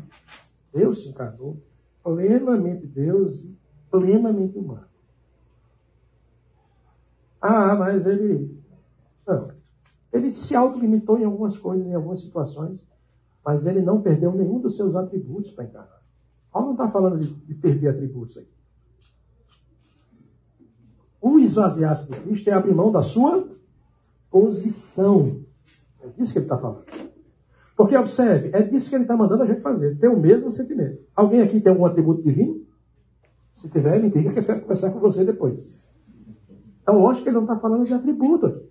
Deus se encarnou, plenamente Deus e plenamente humano. Ah, mas ele. Não. Ele se autolimitou em algumas coisas, em algumas situações, mas ele não perdeu nenhum dos seus atributos para encarnar. Paulo não está falando de, de, perder atributos aqui. O esvaziar-se de Cristo é abrir mão da sua posição. É disso que ele está falando. Porque, observe, é disso que ele está mandando a gente fazer, ter o mesmo sentimento. Alguém aqui tem algum atributo divino? Se tiver, me diga que eu quero conversar com você depois. Então, lógico que ele não está falando de atributo aqui.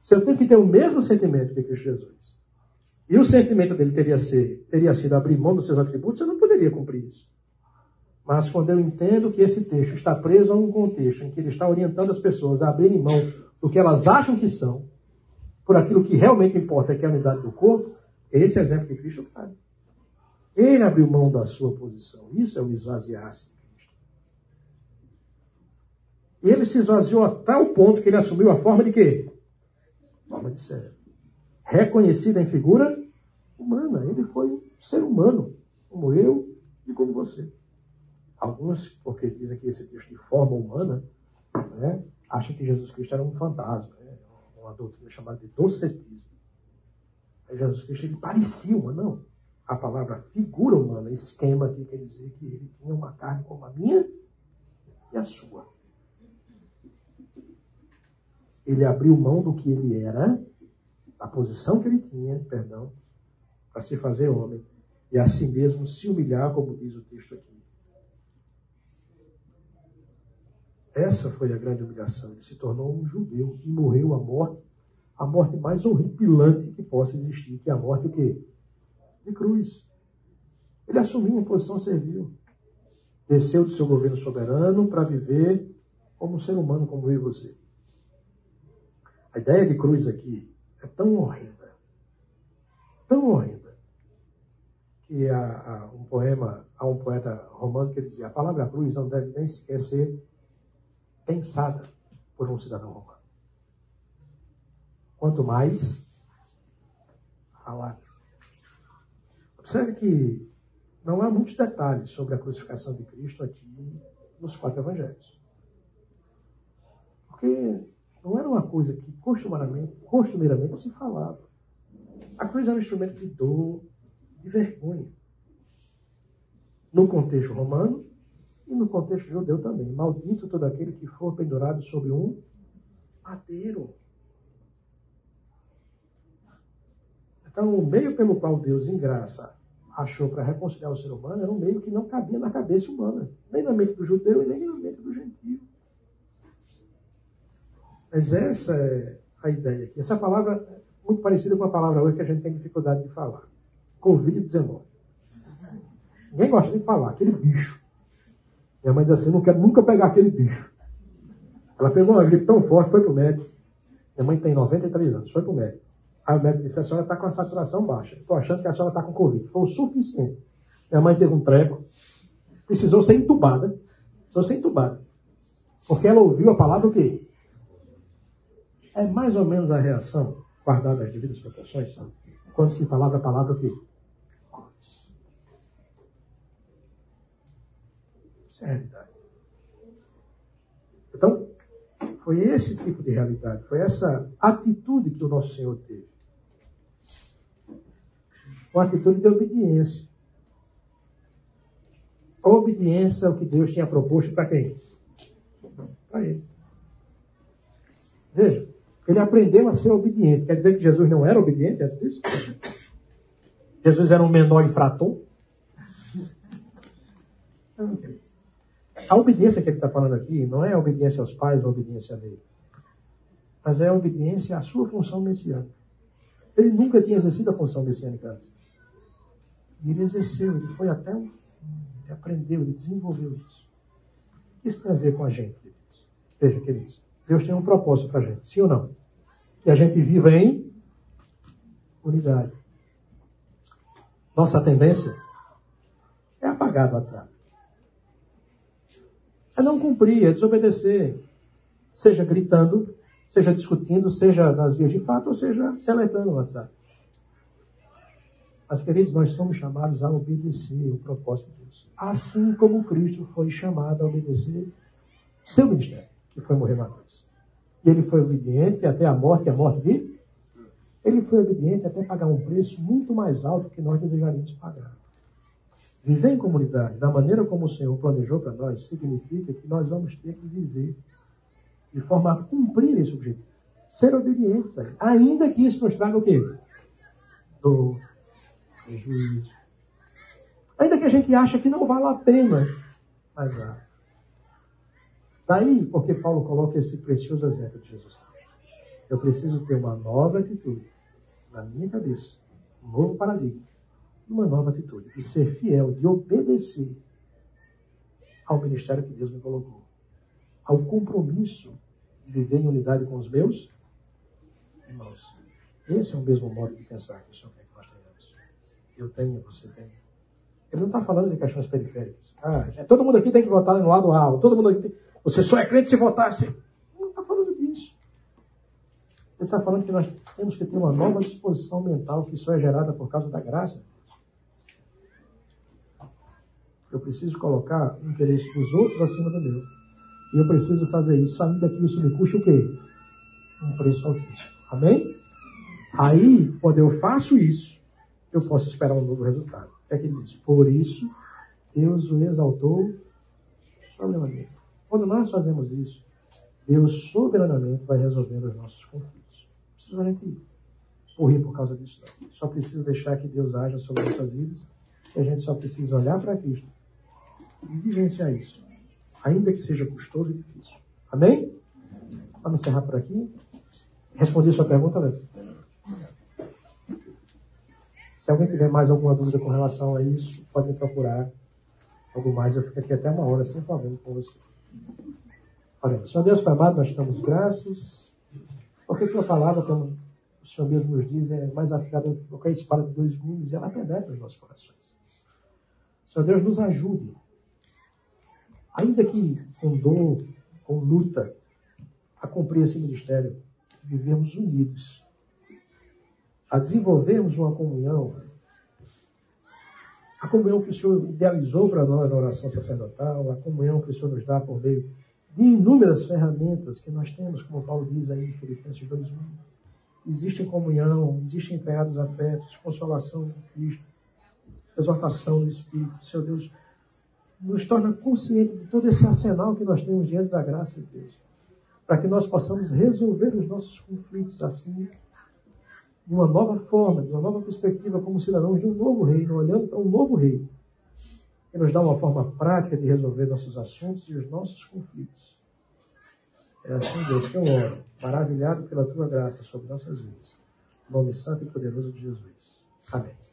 Se eu tenho que ter o mesmo sentimento que Cristo Jesus, e o sentimento dele teria, ser, teria sido abrir mão dos seus atributos, eu não poderia cumprir isso. Mas quando eu entendo que esse texto está preso a um contexto em que ele está orientando as pessoas a abrirem mão do que elas acham que são, por aquilo que realmente importa, que é a unidade do corpo, é esse exemplo que Cristo traz. Ele abriu mão da sua posição. Isso é o esvaziar-se de Cristo. Ele se esvaziou a tal ponto que ele assumiu a forma de quê? Forma de servo. Reconhecida em figura humana. Ele foi um ser humano, como eu e como você. Alguns, porque dizem que esse texto de forma humana, né, acham que Jesus Cristo era um fantasma uma doutrina chamada de docetismo. Jesus Cristo ele parecia uma, não. A palavra figura humana, esquema aqui, quer dizer que ele tinha uma carne como a minha e a sua. Ele abriu mão do que ele era, da posição que ele tinha, perdão, para se fazer homem e a si mesmo se humilhar, como diz o texto aqui. Essa foi a grande humilhação. Ele se tornou um judeu e morreu a morte, a morte mais horripilante que possa existir, que é a morte o quê? De cruz. Ele assumiu uma posição servil. Desceu do seu governo soberano para viver como um ser humano como eu e você. A ideia de cruz aqui é tão horrenda, tão horrenda, que há, há um poema, há um poeta romano que dizia: a palavra cruz não deve nem sequer ser pensada por um cidadão romano. Quanto mais falada. Observe que não há muitos detalhes sobre a crucificação de Cristo aqui nos quatro evangelhos. Porque não era uma coisa que costumeiramente, costumeiramente se falava. A cruz era um instrumento de dor, de vergonha. No contexto romano e no contexto judeu também. Maldito todo aquele que for pendurado sobre um madeiro. Então, o meio pelo qual Deus, em graça, achou para reconciliar o ser humano era um meio que não cabia na cabeça humana, nem na mente do judeu e nem na mente do gentio. Mas essa é a ideia aqui. Essa palavra é muito parecida com a palavra hoje que a gente tem dificuldade de falar. Covid-19. Ninguém gosta de falar, aquele bicho. Minha mãe diz assim, não quero nunca pegar aquele bicho. Ela pegou uma gripe tão forte, foi para o médico. Minha mãe tem 93 anos, foi para o médico. Aí o médico disse, a senhora está com a saturação baixa. Estou achando que a senhora está com Covid. Foi o suficiente. Minha mãe teve um treco. Precisou ser entubada. Precisou ser entubada. Porque ela ouviu a palavra o quê? É mais ou menos a reação, guardada as devidas proporções, sabe? quando se falava a palavra o quê? É a realidade. Então, foi esse tipo de realidade, foi essa atitude que o nosso Senhor teve. Uma atitude de obediência. A obediência ao que Deus tinha proposto para quem? Para ele. Veja, ele aprendeu a ser obediente. Quer dizer que Jesus não era obediente antes disso? Jesus era um menor infrator? A obediência que ele está falando aqui não é a obediência aos pais ou obediência a lei. Mas é a obediência à sua função messiânica. Ele nunca tinha exercido a função messiânica antes. E ele exerceu, ele foi até o fim, ele aprendeu, ele desenvolveu isso. O que isso tem a ver com a gente, queridos? Veja, queridos, Deus tem um propósito para a gente, sim ou não? Que a gente viva em unidade. Nossa tendência é apagar o WhatsApp. É não cumprir, é desobedecer. Seja gritando, seja discutindo, seja nas vias de fato, ou seja deletando o WhatsApp. Mas, queridos, nós somos chamados a obedecer o propósito de Deus. Assim como Cristo foi chamado a obedecer seu ministério, que foi morrer na cruz. E ele foi obediente até a morte, a morte de ele foi obediente até pagar um preço muito mais alto que nós desejaríamos pagar. Viver em comunidade, da maneira como o Senhor planejou para nós, significa que nós vamos ter que viver de forma a cumprir esse objetivo. Ser obedientes a. Ainda que isso nos traga o quê? Dor, prejuízo. Ainda que a gente ache que não vale a pena, mas vale. Daí, porque Paulo coloca esse precioso exemplo de Jesus Cristo. Eu preciso ter uma nova atitude na minha cabeça, um novo paradigma, uma nova atitude, de ser fiel, de obedecer ao ministério que Deus me colocou, ao compromisso de viver em unidade com os meus irmãos. Esse é o mesmo modo de pensar que o Senhor quer que nós tenhamos. Eu tenho, você tem. Ele não está falando de questões periféricas. Ah, todo mundo aqui tem que votar no lado A, todo mundo aqui tem... Você só é crente se votar assim. Não está falando disso. Ele está falando que nós temos que ter uma nova disposição mental que só é gerada por causa da graça. Eu preciso colocar o interesse dos outros acima do meu. E eu preciso fazer isso, ainda que isso me custe o quê? Um preço altíssimo. Amém? Aí, quando eu faço isso, eu posso esperar um novo resultado. É que ele diz, por isso, Deus o exaltou soberanamente. Quando nós fazemos isso, Deus soberanamente vai resolvendo os nossos conflitos. Não precisa gente correr por causa disso, não. Só precisa deixar que Deus haja sobre nossas vidas e a gente só precisa olhar para Cristo e vivenciar isso ainda que seja custoso e difícil. Amém? Vamos encerrar por aqui. Respondi a sua pergunta, Alex? Se alguém tiver mais alguma dúvida com relação a isso, pode me procurar. Algo mais, eu fico aqui até uma hora sem problema com você. Oremos. Senhor Deus Pai amado, nós estamos graças, porque tua palavra, como o Senhor mesmo nos diz, é mais afiada do que a espada de dois gumes e ela penetra nos nossos corações. Senhor Deus, nos ajude ainda que com dor, com luta, a cumprir esse ministério, vivemos unidos, a desenvolvermos uma comunhão, a comunhão que o Senhor idealizou para nós na oração sacerdotal, a comunhão que o Senhor nos dá por meio de inúmeras ferramentas que nós temos, como Paulo diz aí em Filipenses 2.1. Existe comunhão, existem empenhados afetos, consolação em Cristo, exortação do Espírito. Senhor Deus, nos torna consciente de todo esse arsenal que nós temos diante da graça de Deus. Para que nós possamos resolver os nossos conflitos assim, de uma nova forma, de uma nova perspectiva, como cidadãos de um novo reino, olhando para um novo reino, que nos dá uma forma prática de resolver nossos assuntos e os nossos conflitos. É assim, Deus, que eu oro, maravilhado pela tua graça sobre nossas vidas. Nome santo e poderoso de Jesus. Amém.